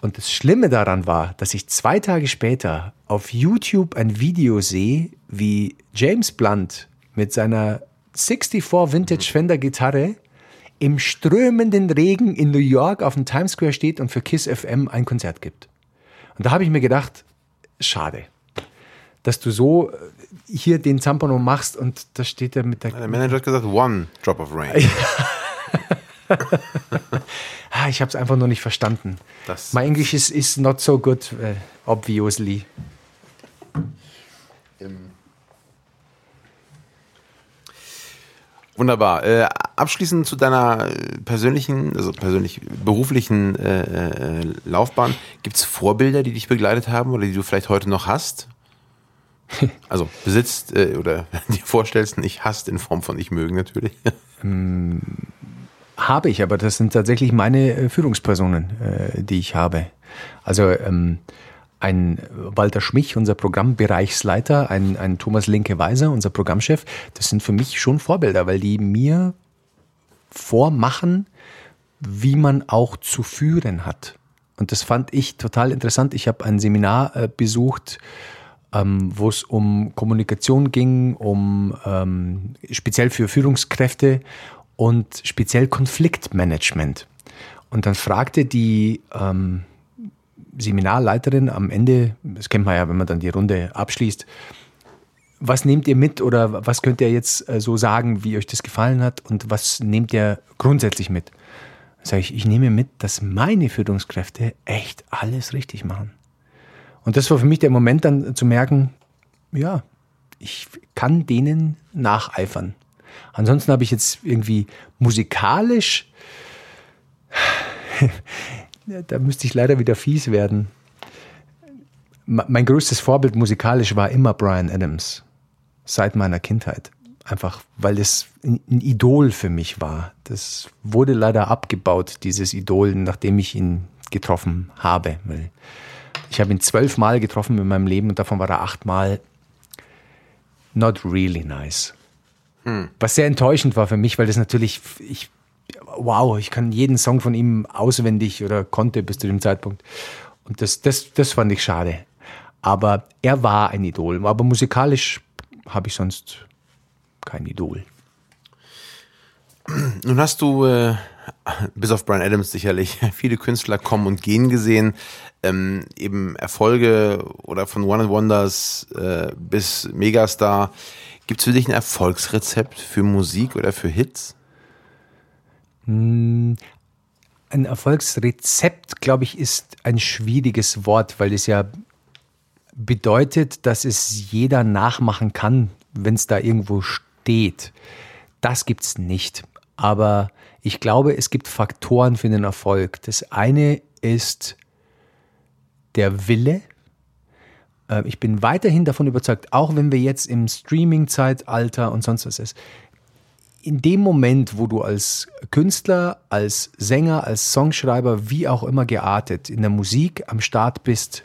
Und das Schlimme daran war, dass ich zwei Tage später auf YouTube ein Video sehe, wie James Blunt mit seiner 64 Vintage Fender Gitarre im strömenden Regen in New York auf dem Times Square steht und für Kiss FM ein Konzert gibt. Und da habe ich mir gedacht, schade, dass du so hier den Zampano machst und da steht er mit der. Der Manager hat gesagt, one drop of rain. ah, ich habe es einfach nur nicht verstanden. Das My English is, is not so good, uh, obviously. Wunderbar. Äh, abschließend zu deiner persönlichen, also persönlich beruflichen äh, äh Laufbahn. Gibt es Vorbilder, die dich begleitet haben oder die du vielleicht heute noch hast? Also besitzt äh, oder dir vorstellst, nicht hasst in Form von ich mögen natürlich. Hm, habe ich, aber das sind tatsächlich meine äh, Führungspersonen, äh, die ich habe. Also ähm, ein Walter Schmich, unser Programmbereichsleiter, ein, ein Thomas Linke-Weiser, unser Programmchef, das sind für mich schon Vorbilder, weil die mir vormachen, wie man auch zu führen hat. Und das fand ich total interessant. Ich habe ein Seminar äh, besucht, ähm, wo es um Kommunikation ging, um ähm, speziell für Führungskräfte und speziell Konfliktmanagement. Und dann fragte die, ähm, Seminarleiterin am Ende, das kennt man ja, wenn man dann die Runde abschließt, was nehmt ihr mit oder was könnt ihr jetzt äh, so sagen, wie euch das gefallen hat und was nehmt ihr grundsätzlich mit? Sage ich, ich nehme mit, dass meine Führungskräfte echt alles richtig machen. Und das war für mich der Moment dann zu merken, ja, ich kann denen nacheifern. Ansonsten habe ich jetzt irgendwie musikalisch, da müsste ich leider wieder fies werden. Mein größtes Vorbild musikalisch war immer Brian Adams seit meiner Kindheit. Einfach, weil es ein Idol für mich war. Das wurde leider abgebaut, dieses Idol, nachdem ich ihn getroffen habe. Ich habe ihn zwölfmal getroffen in meinem Leben und davon war er achtmal not really nice. Hm. Was sehr enttäuschend war für mich, weil das natürlich, ich, wow, ich kann jeden Song von ihm auswendig oder konnte bis zu dem Zeitpunkt. Und das, das, das fand ich schade. Aber er war ein Idol. Aber musikalisch habe ich sonst kein Idol. Nun hast du, äh, bis auf Brian Adams sicherlich, viele Künstler kommen und gehen gesehen. Ähm, eben Erfolge oder von One and Wonders äh, bis Megastar. Gibt es für dich ein Erfolgsrezept für Musik oder für Hits? Hm, ein Erfolgsrezept, glaube ich, ist ein schwieriges Wort, weil es ja bedeutet, dass es jeder nachmachen kann, wenn es da irgendwo steht. Das gibt es nicht. Aber ich glaube, es gibt Faktoren für den Erfolg. Das eine ist der Wille. Äh, ich bin weiterhin davon überzeugt, auch wenn wir jetzt im Streaming-Zeitalter und sonst was ist, in dem Moment, wo du als Künstler, als Sänger, als Songschreiber, wie auch immer geartet, in der Musik am Start bist,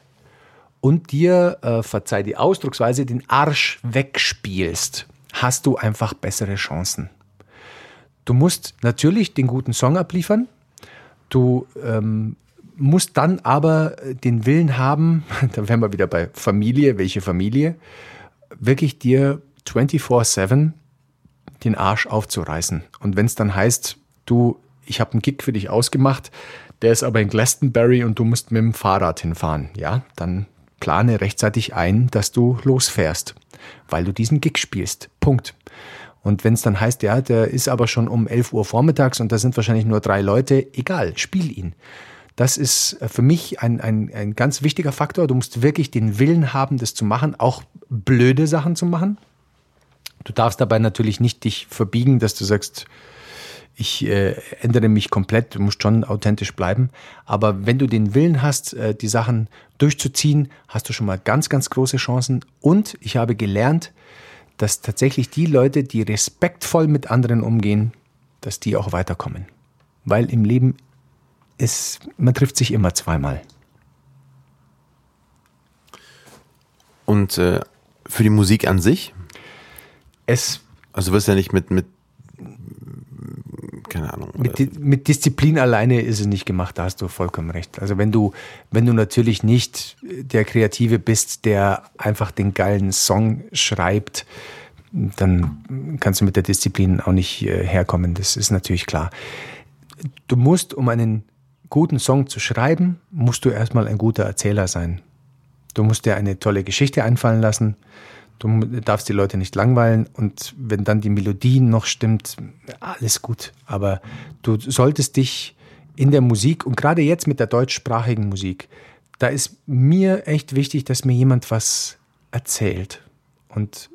und dir, äh, verzeih die Ausdrucksweise, den Arsch wegspielst, hast du einfach bessere Chancen. Du musst natürlich den guten Song abliefern. Du ähm, musst dann aber den Willen haben, da wären wir wieder bei Familie, welche Familie, wirklich dir 24-7 den Arsch aufzureißen. Und wenn es dann heißt, du, ich habe einen Gig für dich ausgemacht, der ist aber in Glastonbury und du musst mit dem Fahrrad hinfahren, ja, dann plane rechtzeitig ein, dass du losfährst, weil du diesen Gig spielst. Punkt. Und wenn es dann heißt, ja, der ist aber schon um 11 Uhr vormittags und da sind wahrscheinlich nur drei Leute, egal, spiel ihn. Das ist für mich ein, ein, ein ganz wichtiger Faktor. Du musst wirklich den Willen haben, das zu machen, auch blöde Sachen zu machen. Du darfst dabei natürlich nicht dich verbiegen, dass du sagst, ich äh, ändere mich komplett, du musst schon authentisch bleiben. Aber wenn du den Willen hast, äh, die Sachen durchzuziehen, hast du schon mal ganz, ganz große Chancen. Und ich habe gelernt, dass tatsächlich die Leute, die respektvoll mit anderen umgehen, dass die auch weiterkommen. Weil im Leben ist, man trifft sich immer zweimal. Und äh, für die Musik an sich? Es. Also du wirst ja nicht mit, mit keine Ahnung. Mit, mit, Disziplin alleine ist es nicht gemacht, da hast du vollkommen recht. Also wenn du, wenn du natürlich nicht der Kreative bist, der einfach den geilen Song schreibt, dann kannst du mit der Disziplin auch nicht äh, herkommen. Das ist natürlich klar. Du musst, um einen guten Song zu schreiben, musst du erstmal ein guter Erzähler sein. Du musst dir eine tolle Geschichte einfallen lassen. Du darfst die Leute nicht langweilen und wenn dann die Melodie noch stimmt, alles gut. Aber du solltest dich in der Musik und gerade jetzt mit der deutschsprachigen Musik, da ist mir echt wichtig, dass mir jemand was erzählt. Und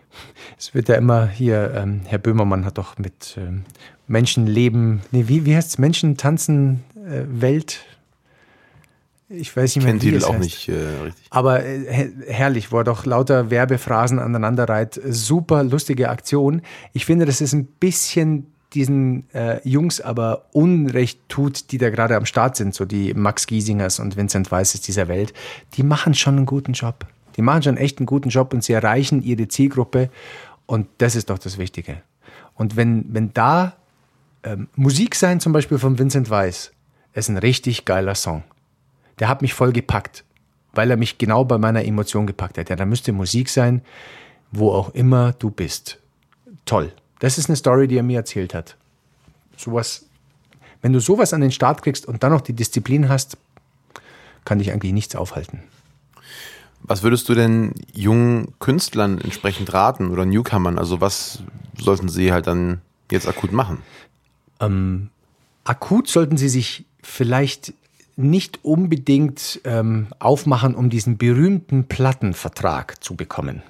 es wird ja immer hier, ähm, Herr Böhmermann hat doch mit ähm, Menschen leben, nee, wie, wie heißt es, Menschen tanzen Welt, ich weiß nicht mehr, wie Titel es auch heißt. nicht äh, richtig. Aber äh, herrlich, wo er doch lauter Werbephrasen aneinander reiht. Super lustige Aktion. Ich finde, dass es ein bisschen diesen äh, Jungs aber Unrecht tut, die da gerade am Start sind, so die Max Giesingers und Vincent Weißes dieser Welt. Die machen schon einen guten Job. Die machen schon echt einen guten Job und sie erreichen ihre Zielgruppe. Und das ist doch das Wichtige. Und wenn, wenn da ähm, Musik sein, zum Beispiel von Vincent Weiss, ist ein richtig geiler Song der hat mich voll gepackt, weil er mich genau bei meiner Emotion gepackt hat. Ja, da müsste Musik sein, wo auch immer du bist. Toll. Das ist eine Story, die er mir erzählt hat. Sowas, wenn du sowas an den Start kriegst und dann noch die Disziplin hast, kann dich eigentlich nichts aufhalten. Was würdest du denn jungen Künstlern entsprechend raten oder Newcomern? Also was sollten sie halt dann jetzt akut machen? Ähm, akut sollten sie sich vielleicht nicht unbedingt ähm, aufmachen, um diesen berühmten Plattenvertrag zu bekommen.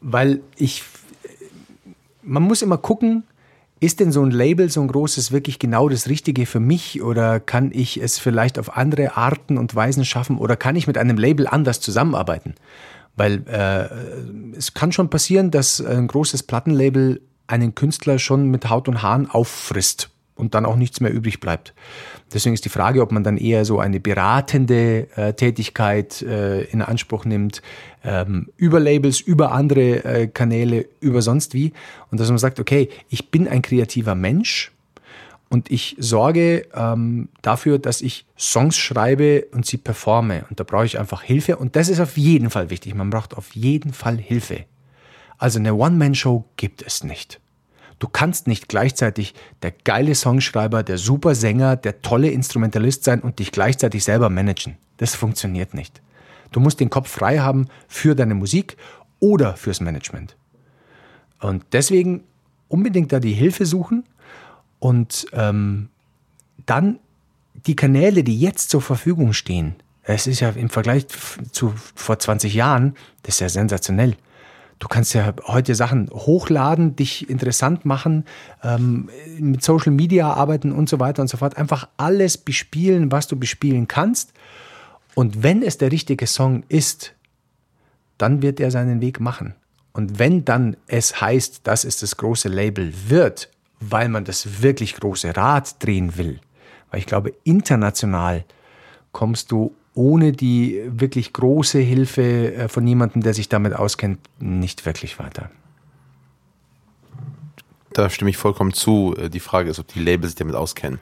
Weil ich, man muss immer gucken, ist denn so ein Label, so ein großes, wirklich genau das Richtige für mich oder kann ich es vielleicht auf andere Arten und Weisen schaffen oder kann ich mit einem Label anders zusammenarbeiten? Weil äh, es kann schon passieren, dass ein großes Plattenlabel einen Künstler schon mit Haut und Haaren auffrisst und dann auch nichts mehr übrig bleibt. Deswegen ist die Frage, ob man dann eher so eine beratende äh, Tätigkeit äh, in Anspruch nimmt, ähm, über Labels, über andere äh, Kanäle, über sonst wie. Und dass man sagt, okay, ich bin ein kreativer Mensch und ich sorge ähm, dafür, dass ich Songs schreibe und sie performe. Und da brauche ich einfach Hilfe. Und das ist auf jeden Fall wichtig. Man braucht auf jeden Fall Hilfe. Also eine One-Man-Show gibt es nicht. Du kannst nicht gleichzeitig der geile Songschreiber, der super Sänger, der tolle Instrumentalist sein und dich gleichzeitig selber managen. Das funktioniert nicht. Du musst den Kopf frei haben für deine Musik oder fürs Management. Und deswegen unbedingt da die Hilfe suchen und ähm, dann die Kanäle, die jetzt zur Verfügung stehen. Es ist ja im Vergleich zu vor 20 Jahren, das ist ja sensationell. Du kannst ja heute Sachen hochladen, dich interessant machen, ähm, mit Social Media arbeiten und so weiter und so fort. Einfach alles bespielen, was du bespielen kannst. Und wenn es der richtige Song ist, dann wird er seinen Weg machen. Und wenn dann es heißt, dass es das große Label wird, weil man das wirklich große Rad drehen will, weil ich glaube, international kommst du ohne die wirklich große Hilfe äh, von jemandem, der sich damit auskennt, nicht wirklich weiter. Da stimme ich vollkommen zu. Äh, die Frage ist, ob die Labels sich damit auskennen.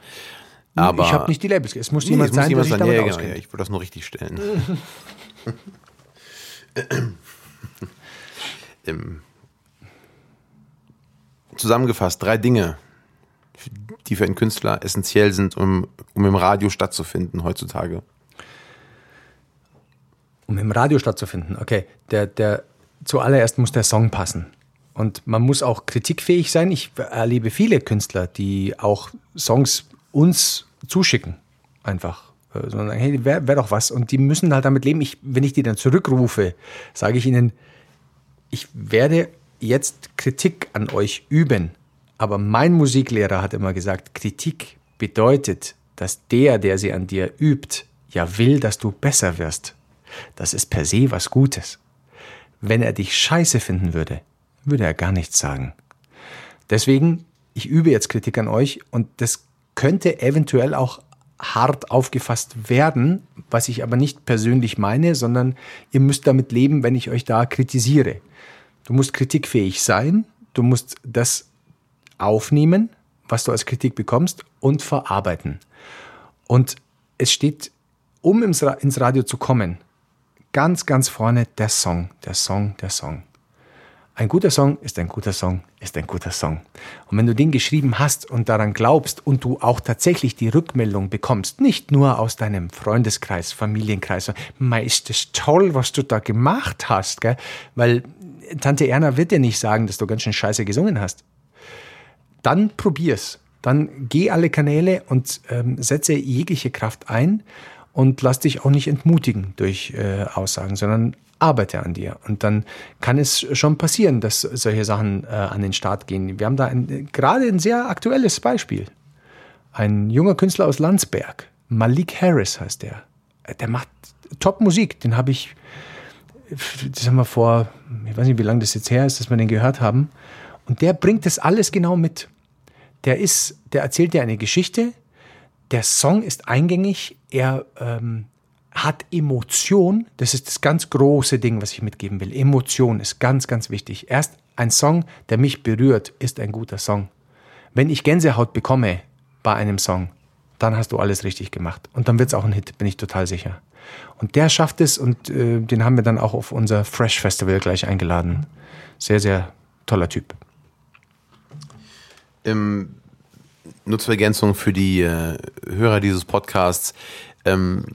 Aber ich habe nicht die Labels. Es muss nee, jemand es sein, muss jemand der sich damit ja, auskennt. Ja, ich würde das nur richtig stellen. Zusammengefasst, drei Dinge, die für einen Künstler essentiell sind, um, um im Radio stattzufinden heutzutage um im Radio stattzufinden. Okay, der, der, zuallererst muss der Song passen. Und man muss auch kritikfähig sein. Ich erlebe viele Künstler, die auch Songs uns zuschicken. Einfach. Äh, sondern hey, wäre wär doch was. Und die müssen halt damit leben. Ich, wenn ich die dann zurückrufe, sage ich ihnen, ich werde jetzt Kritik an euch üben. Aber mein Musiklehrer hat immer gesagt, Kritik bedeutet, dass der, der sie an dir übt, ja will, dass du besser wirst. Das ist per se was Gutes. Wenn er dich scheiße finden würde, würde er gar nichts sagen. Deswegen, ich übe jetzt Kritik an euch und das könnte eventuell auch hart aufgefasst werden, was ich aber nicht persönlich meine, sondern ihr müsst damit leben, wenn ich euch da kritisiere. Du musst kritikfähig sein, du musst das aufnehmen, was du als Kritik bekommst und verarbeiten. Und es steht, um ins Radio zu kommen, ganz, ganz vorne der Song, der Song, der Song. Ein guter Song ist ein guter Song, ist ein guter Song. Und wenn du den geschrieben hast und daran glaubst und du auch tatsächlich die Rückmeldung bekommst, nicht nur aus deinem Freundeskreis, Familienkreis, mei, ist das toll, was du da gemacht hast, gell? weil Tante Erna wird dir nicht sagen, dass du ganz schön scheiße gesungen hast. Dann probier's. Dann geh alle Kanäle und ähm, setze jegliche Kraft ein und lass dich auch nicht entmutigen durch äh, Aussagen, sondern arbeite an dir. Und dann kann es schon passieren, dass solche Sachen äh, an den Start gehen. Wir haben da ein, gerade ein sehr aktuelles Beispiel. Ein junger Künstler aus Landsberg, Malik Harris heißt der. Äh, der macht Top-Musik. Den habe ich, das haben wir vor, ich weiß nicht, wie lange das jetzt her ist, dass wir den gehört haben. Und der bringt das alles genau mit. Der ist, der erzählt dir eine Geschichte, der Song ist eingängig, er ähm, hat Emotion. Das ist das ganz große Ding, was ich mitgeben will. Emotion ist ganz, ganz wichtig. Erst ein Song, der mich berührt, ist ein guter Song. Wenn ich Gänsehaut bekomme bei einem Song, dann hast du alles richtig gemacht. Und dann wird es auch ein Hit, bin ich total sicher. Und der schafft es und äh, den haben wir dann auch auf unser Fresh Festival gleich eingeladen. Sehr, sehr toller Typ. Im nur zur Ergänzung für die äh, Hörer dieses Podcasts. Ähm,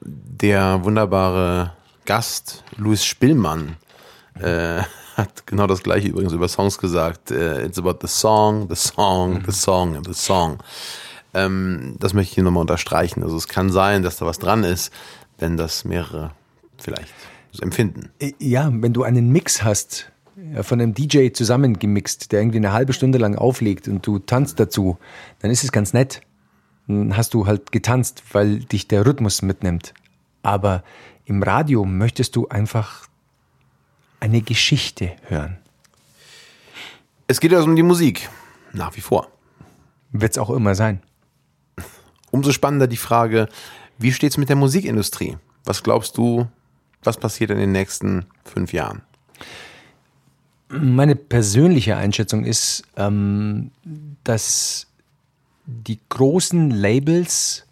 der wunderbare Gast Louis Spillmann äh, hat genau das gleiche übrigens über Songs gesagt. Äh, it's about the song, the song, the song and the song. Ähm, das möchte ich hier nochmal unterstreichen. Also es kann sein, dass da was dran ist, wenn das mehrere vielleicht empfinden. Äh, Ja, wenn du einen Mix hast, von einem DJ zusammengemixt, der irgendwie eine halbe Stunde lang auflegt und du tanzt dazu, dann ist es ganz nett. Dann hast du halt getanzt, weil dich der Rhythmus mitnimmt. Aber im Radio möchtest du einfach eine Geschichte hören. Es geht also um die Musik. Nach wie vor. Wird es auch immer sein. Umso spannender die Frage, wie steht's mit der Musikindustrie? Was glaubst du, was passiert in den nächsten fünf Jahren? Meine persönliche Einschätzung ist, ähm, dass die großen Labels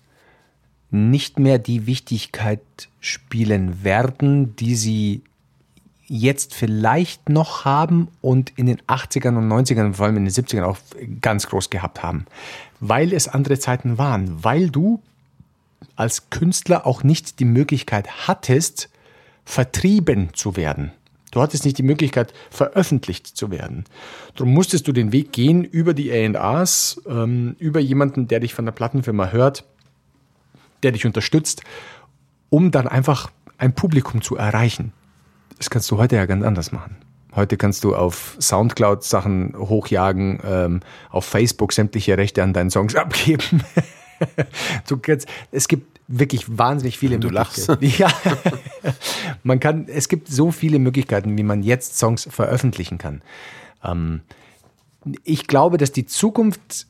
nicht mehr die Wichtigkeit spielen werden, die sie jetzt vielleicht noch haben und in den 80ern und 90ern, vor allem in den 70ern auch ganz groß gehabt haben. Weil es andere Zeiten waren, weil du als Künstler auch nicht die Möglichkeit hattest, vertrieben zu werden. Du hattest nicht die Möglichkeit, veröffentlicht zu werden. Darum musstest du den Weg gehen über die A&Rs, ähm, über jemanden, der dich von der Plattenfirma hört, der dich unterstützt, um dann einfach ein Publikum zu erreichen. Das kannst du heute ja ganz anders machen. Heute kannst du auf Soundcloud Sachen hochjagen, ähm, auf Facebook sämtliche Rechte an deinen Songs abgeben. du kannst, es gibt wirklich wahnsinnig viele Du Möglichkeiten. Ja, man kann, es gibt so viele Möglichkeiten, wie man jetzt Songs veröffentlichen kann. Ähm, ich glaube, dass die Zukunft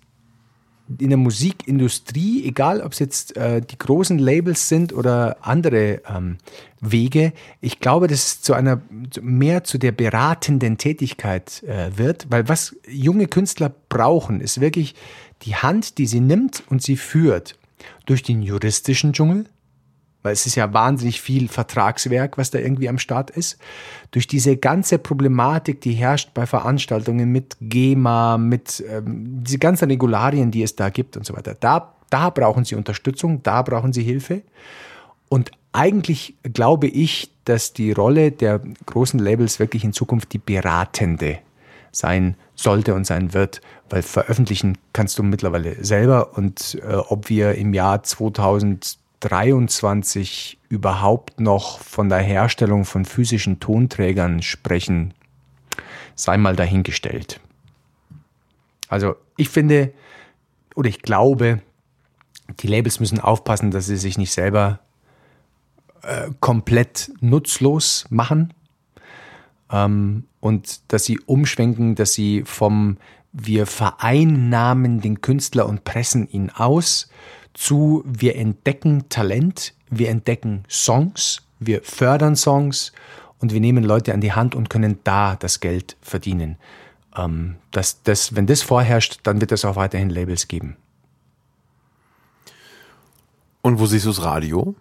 in der Musikindustrie, egal ob es jetzt äh, die großen Labels sind oder andere ähm, Wege, ich glaube, dass es zu einer mehr zu der beratenden Tätigkeit äh, wird, weil was junge Künstler brauchen, ist wirklich die Hand, die sie nimmt und sie führt durch den juristischen Dschungel, weil es ist ja wahnsinnig viel Vertragswerk, was da irgendwie am Start ist, durch diese ganze Problematik, die herrscht bei Veranstaltungen mit GEMA, mit ähm, diese ganzen Regularien, die es da gibt und so weiter. Da, da brauchen sie Unterstützung, da brauchen sie Hilfe. Und eigentlich glaube ich, dass die Rolle der großen Labels wirklich in Zukunft die beratende sein sollte und sein wird, weil veröffentlichen kannst du mittlerweile selber und äh, ob wir im Jahr 2023 überhaupt noch von der Herstellung von physischen Tonträgern sprechen, sei mal dahingestellt. Also ich finde oder ich glaube, die Labels müssen aufpassen, dass sie sich nicht selber äh, komplett nutzlos machen ähm, und dass sie umschwenken, dass sie vom wir vereinnahmen den Künstler und pressen ihn aus zu wir entdecken Talent, wir entdecken Songs, wir fördern Songs und wir nehmen Leute an die Hand und können da das Geld verdienen. Ähm, das, das, wenn das vorherrscht, dann wird es auch weiterhin Labels geben. Und wo siehst du das Radio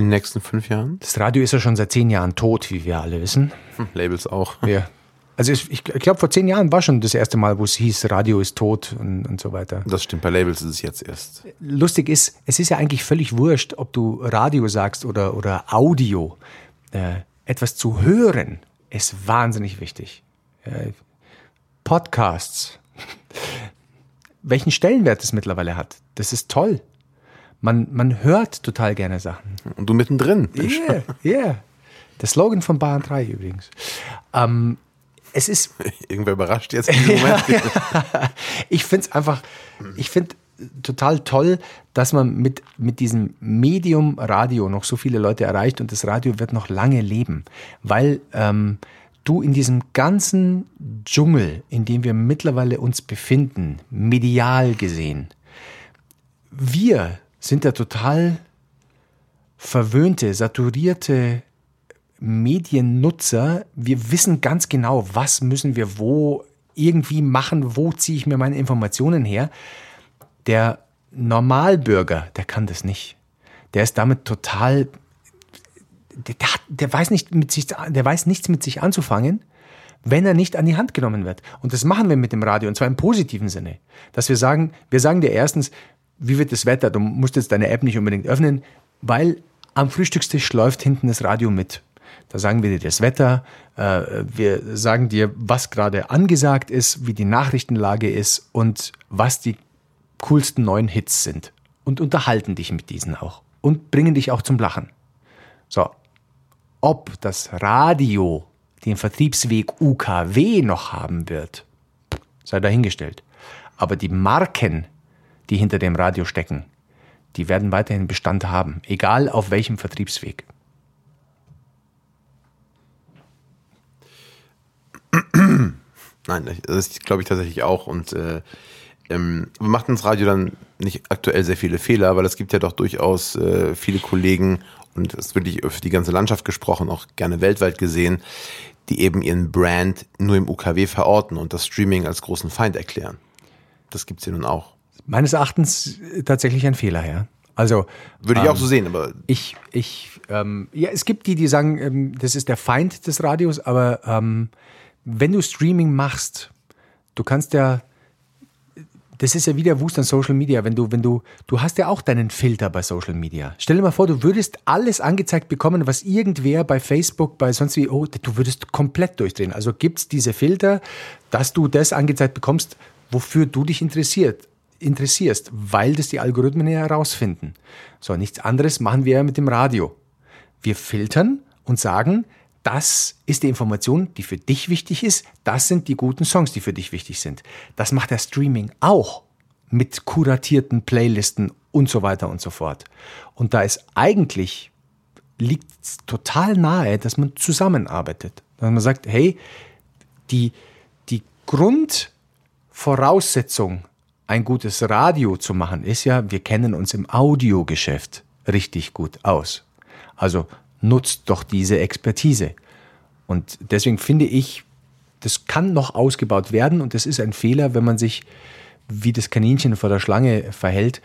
in den nächsten fünf Jahren? Das Radio ist ja schon seit zehn Jahren tot, wie wir alle wissen. Hm, Labels auch. Ja. Also ich, ich glaube, vor zehn Jahren war schon das erste Mal, wo es hieß, Radio ist tot und, und so weiter. Das stimmt, bei Labels ist es jetzt erst. Lustig ist, es ist ja eigentlich völlig wurscht, ob du Radio sagst oder, oder Audio. Äh, etwas zu hören ist wahnsinnig wichtig. Äh, Podcasts. Welchen Stellenwert es mittlerweile hat, das ist toll. Man, man hört total gerne Sachen. Und du mittendrin. Yeah, yeah. Der Slogan von Bahn 3 übrigens. Ähm, es ist, Irgendwer überrascht jetzt in diesem Moment. ich finde es einfach, ich finde total toll, dass man mit, mit diesem Medium Radio noch so viele Leute erreicht und das Radio wird noch lange leben, weil ähm, du in diesem ganzen Dschungel, in dem wir mittlerweile uns befinden, medial gesehen, wir sind ja total verwöhnte, saturierte Mediennutzer. Wir wissen ganz genau, was müssen wir wo irgendwie machen, wo ziehe ich mir meine Informationen her. Der Normalbürger, der kann das nicht. Der ist damit total, der, der weiß nicht mit sich, der weiß nichts mit sich anzufangen, wenn er nicht an die Hand genommen wird. Und das machen wir mit dem Radio, und zwar im positiven Sinne. Dass wir sagen, wir sagen dir erstens, wie wird das Wetter? Du musst jetzt deine App nicht unbedingt öffnen, weil am Frühstückstisch läuft hinten das Radio mit. Da sagen wir dir das Wetter, äh, wir sagen dir, was gerade angesagt ist, wie die Nachrichtenlage ist und was die coolsten neuen Hits sind. Und unterhalten dich mit diesen auch. Und bringen dich auch zum Lachen. So. Ob das Radio den Vertriebsweg UKW noch haben wird, sei dahingestellt. Aber die Marken, die hinter dem Radio stecken, die werden weiterhin Bestand haben, egal auf welchem Vertriebsweg. Nein, das glaube ich tatsächlich auch. Und äh, ähm, macht ins Radio dann nicht aktuell sehr viele Fehler, weil es gibt ja doch durchaus äh, viele Kollegen und ist wirklich für die ganze Landschaft gesprochen, auch gerne weltweit gesehen, die eben ihren Brand nur im UKW verorten und das Streaming als großen Feind erklären. Das gibt es ja nun auch. Meines Erachtens tatsächlich ein Fehler, ja. Also würde ich ähm, auch so sehen, aber ich, ich, ähm, ja, es gibt die, die sagen, ähm, das ist der Feind des Radios, aber ähm, wenn du Streaming machst, du kannst ja, das ist ja wieder Wust an Social Media, wenn du, wenn du, du hast ja auch deinen Filter bei Social Media. Stell dir mal vor, du würdest alles angezeigt bekommen, was irgendwer bei Facebook, bei sonst wie, oh, du würdest komplett durchdrehen. Also gibt es diese Filter, dass du das angezeigt bekommst, wofür du dich interessiert, interessierst, weil das die Algorithmen ja herausfinden. So, nichts anderes machen wir ja mit dem Radio. Wir filtern und sagen, das ist die Information, die für dich wichtig ist. Das sind die guten Songs, die für dich wichtig sind. Das macht der Streaming auch mit kuratierten Playlisten und so weiter und so fort. Und da ist eigentlich, liegt total nahe, dass man zusammenarbeitet. Dass man sagt, hey, die, die Grundvoraussetzung, ein gutes Radio zu machen, ist ja, wir kennen uns im Audiogeschäft richtig gut aus. Also nutzt doch diese Expertise. Und deswegen finde ich, das kann noch ausgebaut werden und das ist ein Fehler, wenn man sich wie das Kaninchen vor der Schlange verhält.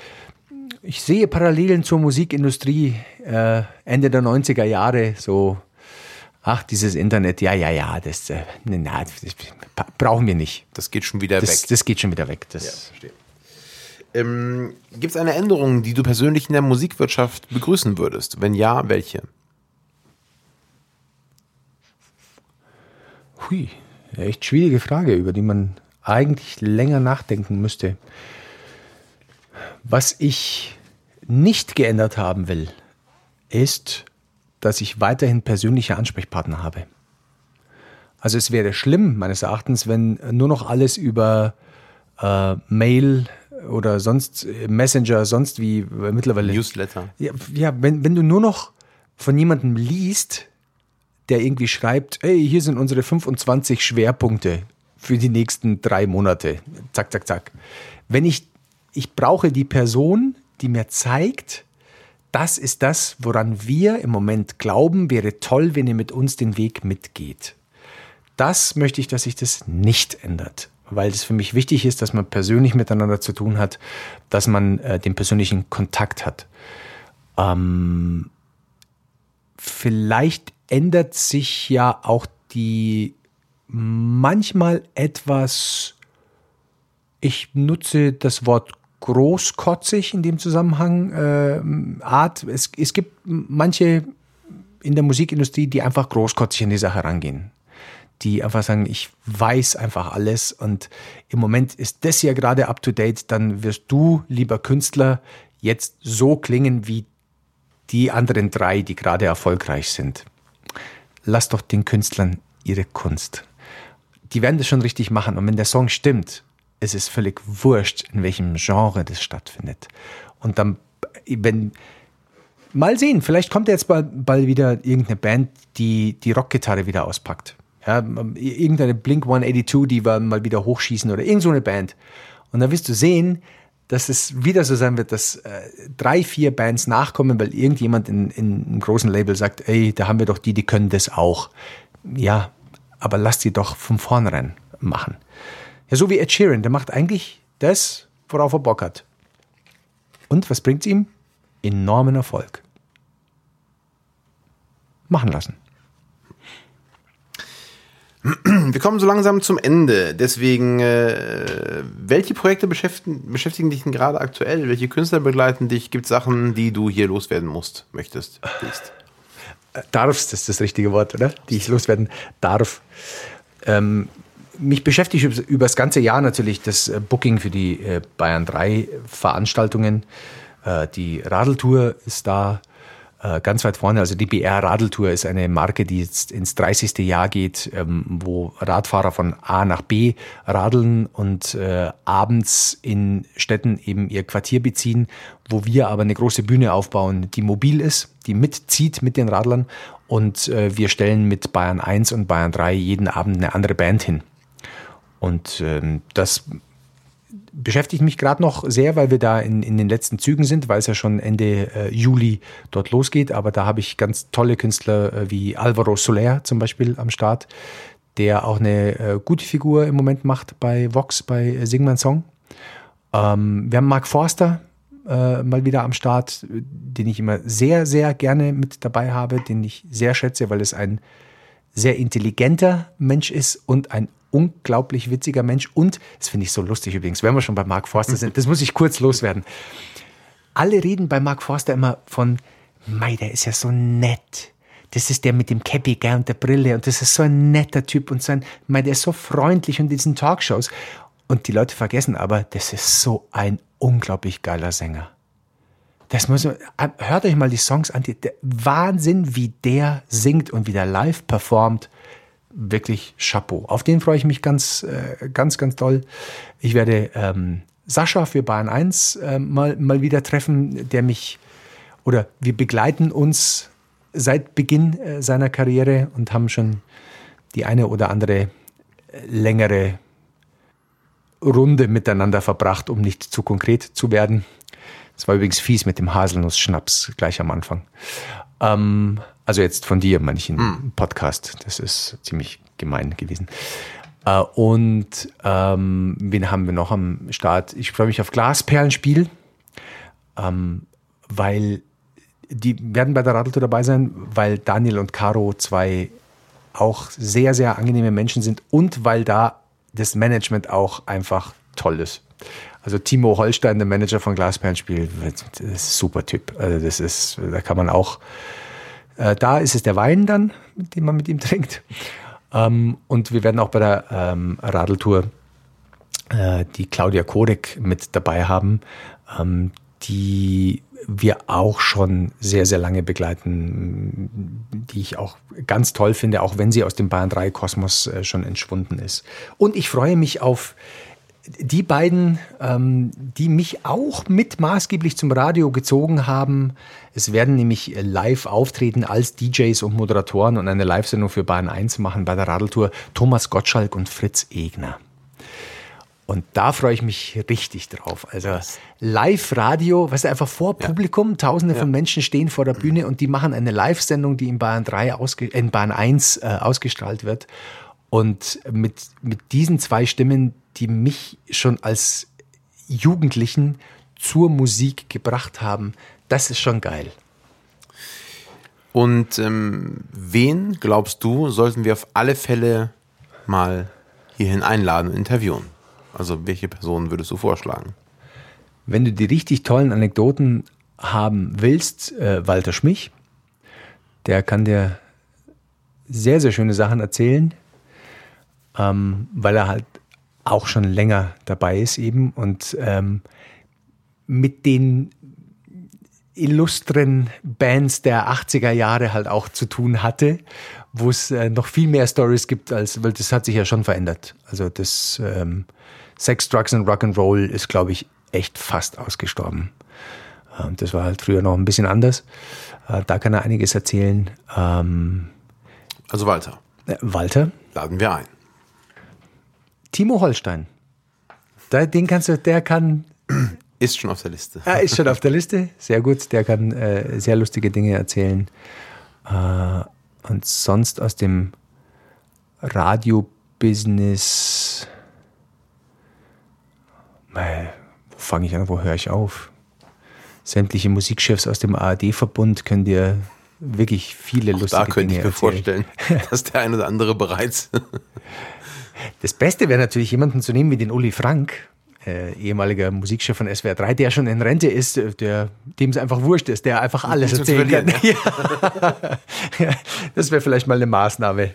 Ich sehe Parallelen zur Musikindustrie äh, Ende der 90er Jahre, so, ach, dieses Internet, ja, ja, ja, das, äh, na, das brauchen wir nicht. Das geht schon wieder das, weg. Das geht schon wieder weg. Das ja, verstehe. Ähm, Gibt es eine Änderung, die du persönlich in der Musikwirtschaft begrüßen würdest? Wenn ja, welche? Hui, echt schwierige Frage, über die man eigentlich länger nachdenken müsste. Was ich nicht geändert haben will, ist, dass ich weiterhin persönliche Ansprechpartner habe. Also es wäre schlimm, meines Erachtens, wenn nur noch alles über äh, Mail oder sonst Messenger, sonst wie äh, mittlerweile. Newsletter. Ja, ja wenn, wenn du nur noch von jemandem liest, der irgendwie schreibt, hey, hier sind unsere 25 Schwerpunkte für die nächsten drei Monate. Zack, zack, zack. Wenn ich, ich brauche die Person, die mir zeigt, das ist das, woran wir im Moment glauben, wäre toll, wenn ihr mit uns den Weg mitgeht. Das möchte ich, dass sich das nicht ändert, weil es für mich wichtig ist, dass man persönlich miteinander zu tun hat, dass man äh, den persönlichen Kontakt hat. Ähm, vielleicht ändert sich ja auch die manchmal etwas, ich nutze das Wort großkotzig in dem Zusammenhang, äh, Art. Es, es gibt manche in der Musikindustrie, die einfach großkotzig an die Sache rangehen. Die einfach sagen, ich weiß einfach alles und im Moment ist das ja gerade up to date, dann wirst du, lieber Künstler, jetzt so klingen wie die anderen drei, die gerade erfolgreich sind. Lass doch den Künstlern ihre Kunst. Die werden das schon richtig machen. Und wenn der Song stimmt, es ist völlig wurscht, in welchem Genre das stattfindet. Und dann, wenn, mal sehen, vielleicht kommt jetzt bald, bald wieder irgendeine Band, die die Rockgitarre wieder auspackt. Ja, irgendeine Blink 182, die wir mal wieder hochschießen oder irgend so Band. Und dann wirst du sehen, dass es wieder so sein wird, dass äh, drei, vier Bands nachkommen, weil irgendjemand in, in einem großen Label sagt, ey, da haben wir doch die, die können das auch. Ja, aber lass die doch von vornherein machen. Ja, so wie Ed Sheeran, der macht eigentlich das, worauf er Bock hat. Und was bringt's ihm? Enormen Erfolg. Machen lassen. Wir kommen so langsam zum Ende. Deswegen, äh, welche Projekte beschäftigen, beschäftigen dich denn gerade aktuell? Welche Künstler begleiten dich? Gibt es Sachen, die du hier loswerden musst, möchtest, willst? Darfst, das ist das richtige Wort, oder? Die ich loswerden darf. Ähm, mich beschäftigt über, das ganze Jahr natürlich das äh, Booking für die äh, Bayern 3 Veranstaltungen. Äh, die Radeltour ist da ganz weit vorne. Also die BR Radeltour ist eine Marke, die jetzt ins 30. Jahr geht, ähm, wo Radfahrer von A nach B radeln und abends in Städten eben ihr Quartier beziehen, wo wir aber eine große Bühne aufbauen, die mobil ist, die mitzieht mit den Radlern und wir stellen mit Bayern 1 und Bayern 3 jeden Abend eine andere Band hin. Und ähm, das beschäftigt mich gerade noch sehr, weil wir da in, in den letzten Zügen sind, weil es ja schon Ende äh, Juli dort losgeht. Aber da habe ich ganz tolle Künstler äh, wie Alvaro Soler zum Beispiel am Start, der auch eine äh, gute Figur im Moment macht bei Vox, bei äh, Sing mein Song. Ähm, wir haben Mark Forster äh, mal wieder am Start, den ich immer sehr, sehr gerne mit dabei habe, den ich sehr schätze, weil es ein sehr intelligenter Mensch ist und ein unglaublich witziger Mensch. Und, das finde ich so lustig übrigens, wenn wir schon bei Mark Forster sind, das muss ich kurz loswerden. Alle reden bei Mark Forster immer von, Mei, der ist ja so nett. Das ist der mit dem Cappy gell, und der Brille und das ist so ein netter Typ und so ein, Mei, der ist so freundlich und in diesen Talkshows. Und die Leute vergessen aber, das ist so ein unglaublich geiler Sänger. Das muss man, hört euch mal die Songs an. Der Wahnsinn, wie der singt und wie der live performt wirklich Chapeau. Auf den freue ich mich ganz, äh, ganz, ganz toll. Ich werde ähm, Sascha für Bahn 1 äh, mal, mal wieder treffen, der mich oder wir begleiten uns seit Beginn äh, seiner Karriere und haben schon die eine oder andere äh, längere Runde miteinander verbracht, um nicht zu konkret zu werden. Das war übrigens fies mit dem Haselnuss-Schnaps gleich am Anfang. Ähm, also jetzt von dir, im mm. Podcast. Das ist ziemlich gemein gewesen. Äh, und ähm, wen haben wir noch am Start? Ich freue mich auf Glasperlenspiel, ähm, weil die werden bei der Radeltour dabei sein, weil Daniel und Caro zwei auch sehr, sehr angenehme Menschen sind und weil da das Management auch einfach toll ist. Also Timo Holstein, der Manager von Glasperlenspiel, ist ein super Typ. Also das ist, da kann man auch äh, da ist es der Wein dann, den man mit ihm trinkt. Ähm, und wir werden auch bei der ähm, Radeltour äh, die Claudia Kodek mit dabei haben, ähm, die wir auch schon sehr, sehr lange begleiten, die ich auch ganz toll finde, auch wenn sie aus dem Bayern 3 Kosmos äh, schon entschwunden ist. Und ich freue mich auf die beiden, ähm, die mich auch mit maßgeblich zum Radio gezogen haben. Es werden nämlich live auftreten als DJs und Moderatoren und eine Live-Sendung für Bahn 1 machen bei der Radeltour Thomas Gottschalk und Fritz Egner. Und da freue ich mich richtig drauf. Also Live-Radio, weißt du, einfach vor Publikum, ja. tausende ja. von Menschen stehen vor der Bühne und die machen eine Live-Sendung, die in Bahn 3 ausge in Bahn 1 äh, ausgestrahlt wird. Und mit, mit diesen zwei Stimmen, die mich schon als Jugendlichen zur Musik gebracht haben, das ist schon geil. Und ähm, wen, glaubst du, sollten wir auf alle Fälle mal hierhin einladen und interviewen? Also welche Personen würdest du vorschlagen? Wenn du die richtig tollen Anekdoten haben willst, äh, Walter Schmich, der kann dir sehr, sehr schöne Sachen erzählen, ähm, weil er halt auch schon länger dabei ist eben und ähm, mit den illustren Bands der 80er Jahre halt auch zu tun hatte, wo es äh, noch viel mehr Stories gibt, als, weil das hat sich ja schon verändert. Also das ähm, Sex, Drugs und Rock'n'Roll ist, glaube ich, echt fast ausgestorben. Ähm, das war halt früher noch ein bisschen anders. Äh, da kann er einiges erzählen. Ähm, also Walter. Äh, Walter. Laden wir ein. Timo Holstein. Da, den kannst du, der kann. Ist schon auf der Liste. Ah, ist schon auf der Liste. Sehr gut. Der kann äh, sehr lustige Dinge erzählen. Äh, und sonst aus dem Radio-Business. Wo fange ich an? Wo höre ich auf? Sämtliche Musikchefs aus dem ARD-Verbund können dir wirklich viele Da lustige könnte Dinge ich mir erzählt. vorstellen, dass der ein oder andere bereits. Das Beste wäre natürlich, jemanden zu nehmen wie den Uli Frank, äh, ehemaliger Musikchef von SWR 3, der schon in Rente ist, äh, der, dem es einfach wurscht ist, der einfach alles erzählen kann. Ja. das wäre vielleicht mal eine Maßnahme.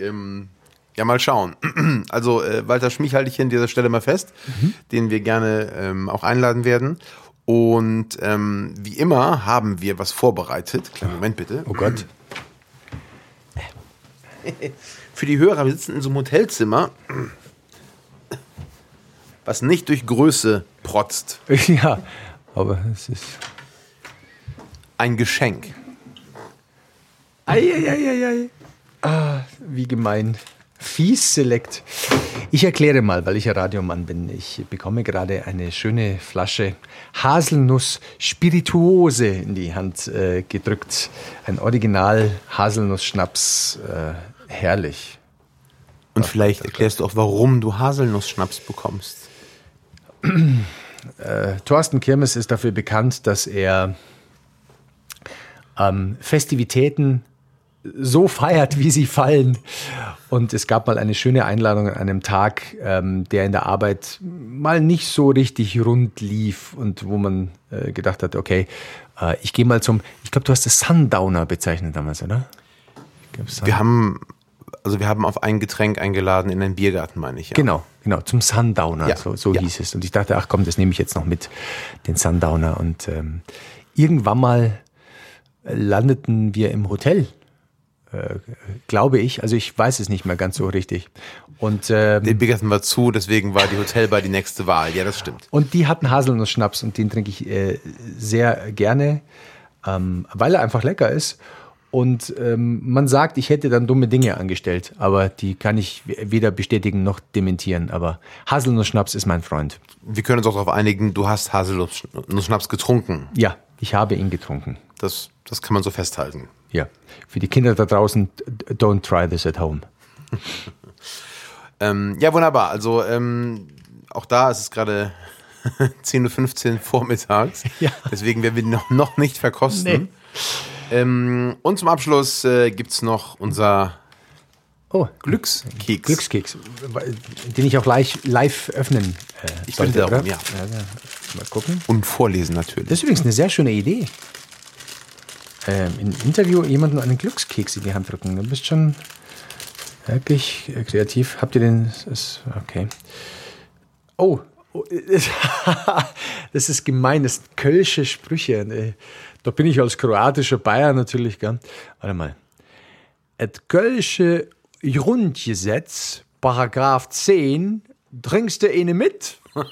Ähm, ja, mal schauen. Also äh, Walter Schmich halte ich hier an dieser Stelle mal fest, den wir gerne ähm, auch einladen werden. Und ähm, wie immer haben wir was vorbereitet. Kleinen Moment bitte. Oh Gott. Für die Hörer, wir sitzen in so einem Hotelzimmer, was nicht durch Größe protzt. Ja, aber es ist. Ein Geschenk. Eieieiei. Ah, wie gemein. Fies Select. Ich erkläre mal, weil ich ja Radiomann bin. Ich bekomme gerade eine schöne Flasche Haselnuss Spirituose in die Hand äh, gedrückt. Ein Original Haselnuss-Schnaps. Äh, herrlich. Und vielleicht erklärst du auch, warum du Haselnuss-Schnaps bekommst. Thorsten Kirmes ist dafür bekannt, dass er ähm, Festivitäten so feiert, wie sie fallen. Und es gab mal eine schöne Einladung an einem Tag, ähm, der in der Arbeit mal nicht so richtig rund lief und wo man äh, gedacht hat, okay, äh, ich gehe mal zum, ich glaube, du hast das Sundowner bezeichnet damals, oder? Wir haben, also wir haben auf ein Getränk eingeladen in einen Biergarten, meine ich. Ja. Genau, genau, zum Sundowner, Ja, so, so ja. hieß es. Und ich dachte, ach komm, das nehme ich jetzt noch mit, den Sundowner. Und ähm, irgendwann mal äh, landeten wir im Hotel, äh, glaube ich. Also ich weiß es nicht mehr ganz so richtig. Und, ähm, Der Biergarten war zu, deswegen war die Hotelbar die nächste Wahl. Ja, das stimmt. und die hatten Haselnuss-Schnaps und den trinke ich äh, sehr gerne, ähm, weil er einfach lecker ist. Und ähm, man sagt, ich hätte dann dumme Dinge angestellt, aber die kann ich weder bestätigen noch dementieren. Aber Haselnuss-Schnaps ist mein Freund. Wir können uns auch darauf einigen, du hast Haselnuss-Schnaps getrunken. Ja, ich habe ihn getrunken. Das, das kann man so festhalten. Ja. Für die Kinder da draußen, don't try this at home. Ähm, ja, wunderbar. Also ähm, auch da ist es gerade 10.15 Uhr vormittags. Ja. Deswegen werden wir die noch, noch nicht verkosten. Ähm, und zum Abschluss äh, gibt es noch unser Oh, Glückskeks. Glückskeks, den ich auch live, live öffnen äh, Ich sollte, bitte darum, oder? ja. Mal gucken. Und vorlesen natürlich. Das ist übrigens eine sehr schöne Idee. Ähm, Im Interview jemanden einen Glückskeks in die Hand drücken. Du bist schon wirklich kreativ. Habt ihr den? Ist, okay. Oh, oh, das ist gemein. Das sind kölsche Sprüche. Da bin ich als kroatischer Bayer natürlich. Gell? Warte mal. Et kölsche Grundgesetz, Paragraph 10, trinkst du eine mit?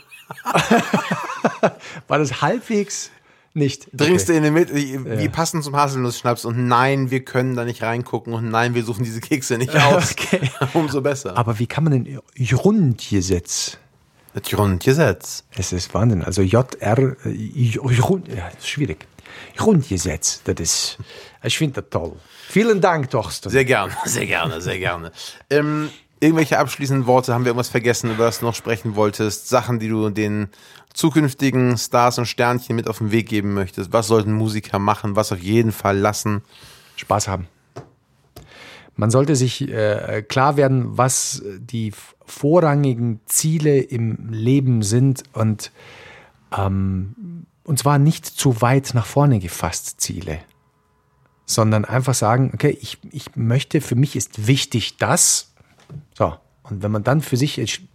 War das halbwegs nicht? Trinkst Okay. du in mit, die, die passen zum Haselnuss-Schnaps und nein, wir können da nicht reingucken und nein, wir suchen diese Kekse nicht aus. Okay. Umso besser. Aber wie kann man denn Grundgesetz? Das Grundgesetz. Es ist Wahnsinn. Also JR, äh, Grund, ja, das ist schwierig. Grundgesetz, das ist, ich finde das toll. Vielen Dank, Torsten. Sehr gerne, sehr gerne, sehr gerne. Ähm, irgendwelche abschließenden Worte? Haben wir irgendwas vergessen, über das du noch sprechen wolltest? Sachen, die du den zukünftigen Stars und Sternchen mit auf den Weg geben möchtest? Was sollten Musiker machen? Was auf jeden Fall lassen? Spaß haben. Man sollte sich äh, klar werden, was die vorrangigen Ziele im Leben sind und, ähm, und zwar nicht zu weit nach vorne gefasst Ziele, sondern einfach sagen, okay, ich, ich möchte, für mich ist wichtig das. So, und wenn man dann für sich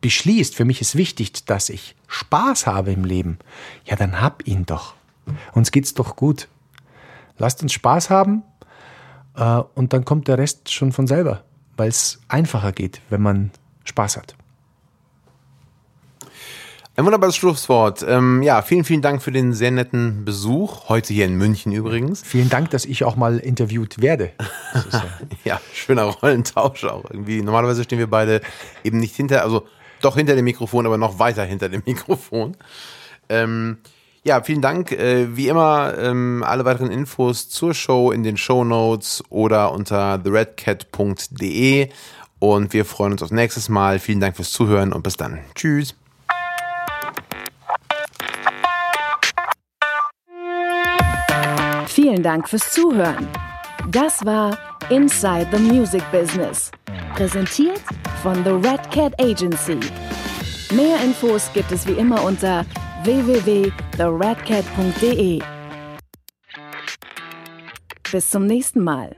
beschließt, für mich ist wichtig, dass ich Spaß habe im Leben, ja, dann hab ihn doch. Uns geht's doch gut. Lasst uns Spaß haben äh, und dann kommt der Rest schon von selber, weil es einfacher geht, wenn man Spaß hat. Ein wunderbares Schlusswort. Ähm, ja, vielen, vielen Dank für den sehr netten Besuch. Heute hier in München übrigens. Vielen Dank, dass ich auch mal interviewt werde. Ja Ja, schöner Rollentausch auch irgendwie. Normalerweise stehen wir beide eben nicht hinter, also doch hinter dem Mikrofon, aber noch weiter hinter dem Mikrofon. Ähm, ja, vielen Dank. Äh, wie immer, ähm, alle weiteren Infos zur Show in den Show Notes oder unter theredcat.de. Und wir freuen uns aufs nächstes Mal. Vielen Dank fürs Zuhören und bis dann. Tschüss. Vielen Dank fürs Zuhören. Das war Inside the Music Business, präsentiert von The Red Cat Agency. Mehr Infos gibt es wie immer unter www.theredcat.de. Bis zum nächsten Mal.